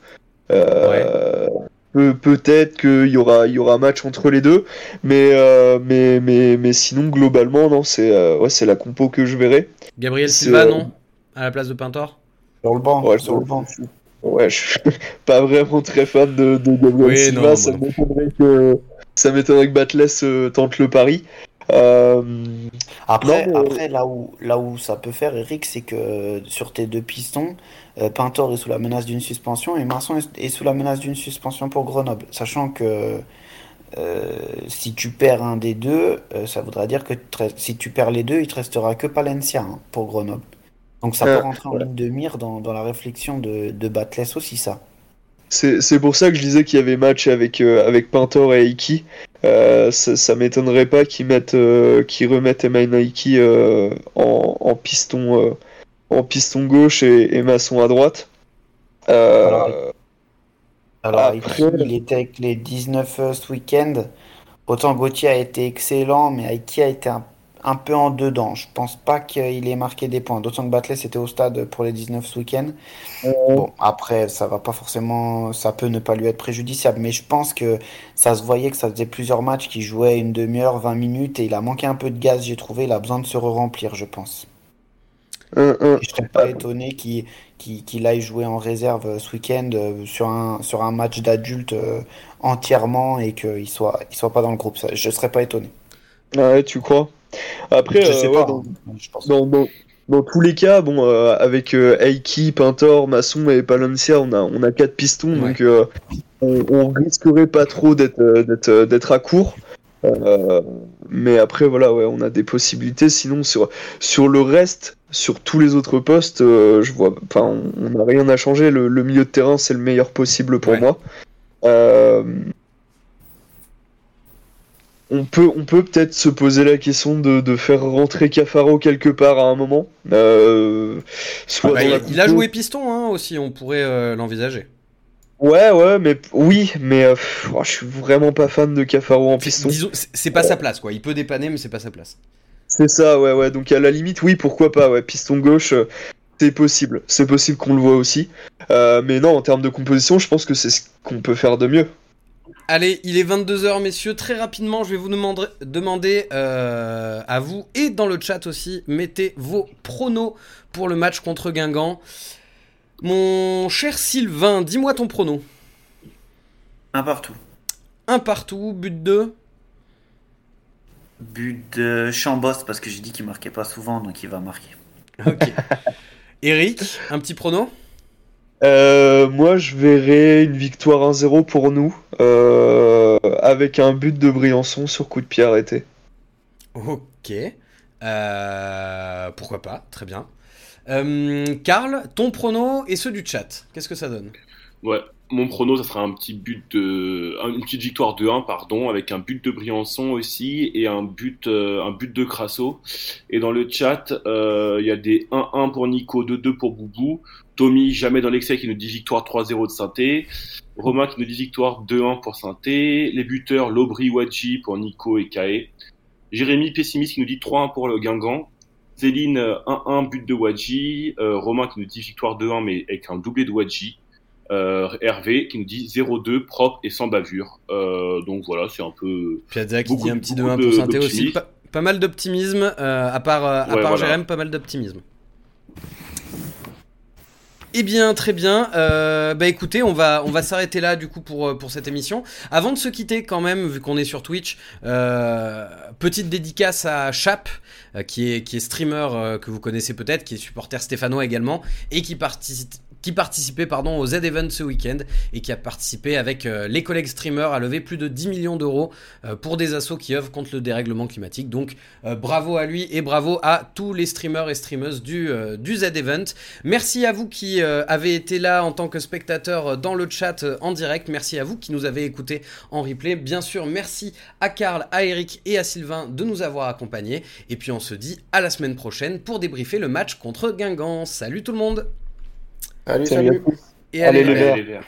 peut-être qu'il y aura, il y aura match entre les deux, mais, mais, mais, mais sinon, globalement, non, c'est ouais, c'est la compo que je verrai. Gabriel Silva, non? À la place de Pintor? Sur le banc, ouais, sur le banc. Ouais, je suis pas vraiment très fan de, de Gabriel Silva. ça m'étonnerait que ça m'étonnerait que Batless euh, tente le pari. Euh... Après, après là où là où ça peut faire, Eric, c'est que sur tes deux pistons, euh, Pintor est sous la menace d'une suspension et Marson est, sous la menace d'une suspension pour Grenoble, sachant que euh, si tu perds un des deux, euh, ça voudra dire que si tu perds les deux, il te restera que Palencia hein, pour Grenoble. Donc ça peut euh, rentrer en ligne de mire dans, dans la réflexion de, de Batless aussi, ça. C'est pour ça que je disais qu'il y avait match avec, euh, avec Pintor et Aiki. Euh, ça, ça m'étonnerait pas qu'ils euh, qu'ils remettent Emain Aiki euh, en, en, piston en piston gauche et, et Masson à droite. alors, alors après... il était avec les 19 ce week-end. Autant Gauthier a été excellent, mais Aiki a été un un peu en dedans. Je pense pas qu'il ait marqué des points. D'autant que Batley c'était au stade pour les 19 ce week-end. Bon, après, ça va pas forcément, ça peut ne pas lui être préjudiciable, mais je pense que ça se voyait que ça faisait plusieurs matchs qu'il jouait une demi-heure, 20 minutes, et il a manqué un peu de gaz, j'ai trouvé. Il a besoin de se re-remplir, je pense. Je serais pas étonné qu'il aille jouer en réserve ce week-end euh, sur, un, sur un match d'adulte euh, entièrement et qu'il soit, il soit pas dans le groupe. Je serais pas étonné. Ouais, tu crois? Après, euh, dans, dans, dans, tous les cas, bon, euh, avec euh, Aiki, Pintor, Masson et Palencia, on a, on a quatre pistons, donc on, on, risquerait pas trop d'être à court. mais après, voilà, ouais, on a des possibilités. Sinon, sur, sur le reste, sur tous les autres postes, je vois, enfin, on n'a rien à changer. Le, le, milieu de terrain, c'est le meilleur possible pour moi. Euh, on peut on peut peut-être se poser la question de, de, faire rentrer Cafaro quelque part à un moment. Euh, soit ah bah, il, a joué piston hein, aussi, on pourrait euh, l'envisager. Ouais ouais mais oui mais euh, oh, je suis vraiment pas fan de Cafaro en piston. C'est pas sa place quoi. Il peut dépanner mais c'est pas sa place. C'est ça ouais ouais donc à la limite oui pourquoi pas ouais piston gauche C'est possible, c'est possible qu'on le voit aussi. Mais non, en termes de composition, je pense que c'est ce qu'on peut faire de mieux. Allez, il est 22h, messieurs. Très rapidement, je vais vous demander, demander euh, à vous et dans le chat aussi, mettez vos pronos pour le match contre Guingamp. Mon cher Sylvain, dis-moi ton prono. Un partout. Un partout, but 2 But de Chambos, parce que j'ai dit qu'il marquait pas souvent, donc il va marquer. Ok. Eric, un petit prono? Euh, moi, je verrais une victoire 1-0 pour nous, euh, avec un but de Briançon sur coup de pied arrêté. Ok. Euh, pourquoi pas, très bien. Euh, Karl, ton prono et ceux du chat, qu'est-ce que ça donne? Ouais, mon prono, ça sera un petit but de, une petite victoire de 1, pardon, avec un but de Briançon aussi et un but, euh, un but de Crasso. Et dans le chat, euh, il y a des 1-1 pour Nico, 2-2 pour Boubou. Tommy, jamais dans l'excès, qui nous dit victoire 3-0 de Synthé. Romain qui nous dit victoire 2-1 pour Synthé. Les buteurs, Lobry, Wadji pour Nico et Kae. Jérémy, pessimiste, qui nous dit 3-1 pour le Guingamp. Céline, 1-1, but de Wadji. Euh, Romain qui nous dit victoire 2-1, mais avec un doublé de Wadji. Euh, Hervé qui nous dit 0-2 propre et sans bavure. Euh, donc voilà, c'est un peu. Piazza qui dit un petit beaucoup 2-1 de- pour Synthé aussi. Pas, pas mal d'optimisme, à part, à Ouais, part voilà. Jérém, pas mal d'optimisme. Eh bien, très bien. Euh, bah écoutez, on va, s'arrêter là du coup pour, euh, pour cette émission. Avant de se quitter quand même, vu qu'on est sur Twitch, euh, petite dédicace à Chap, qui, est, qui est streamer que vous connaissez peut-être, qui est supporter stéphanois également, et qui participe qui participait pardon, au Z-Event ce week-end et qui a participé avec euh, les collègues streamers à lever plus de 10 millions d'euros euh, pour des assauts qui œuvrent contre le dérèglement climatique. Donc euh, bravo à lui et bravo à tous les streamers et streameuses du, du Z-Event. Merci à vous qui avez été là en tant que spectateurs euh, dans le chat en direct. Merci à vous qui nous avez écoutés en replay. Bien sûr, merci à Karl, à Eric et à Sylvain de nous avoir accompagnés. Et puis on se dit à la semaine prochaine pour débriefer le match contre Guingamp. Salut tout le monde Salut, Salut salut. et Allez, allez. Allez, les Verts.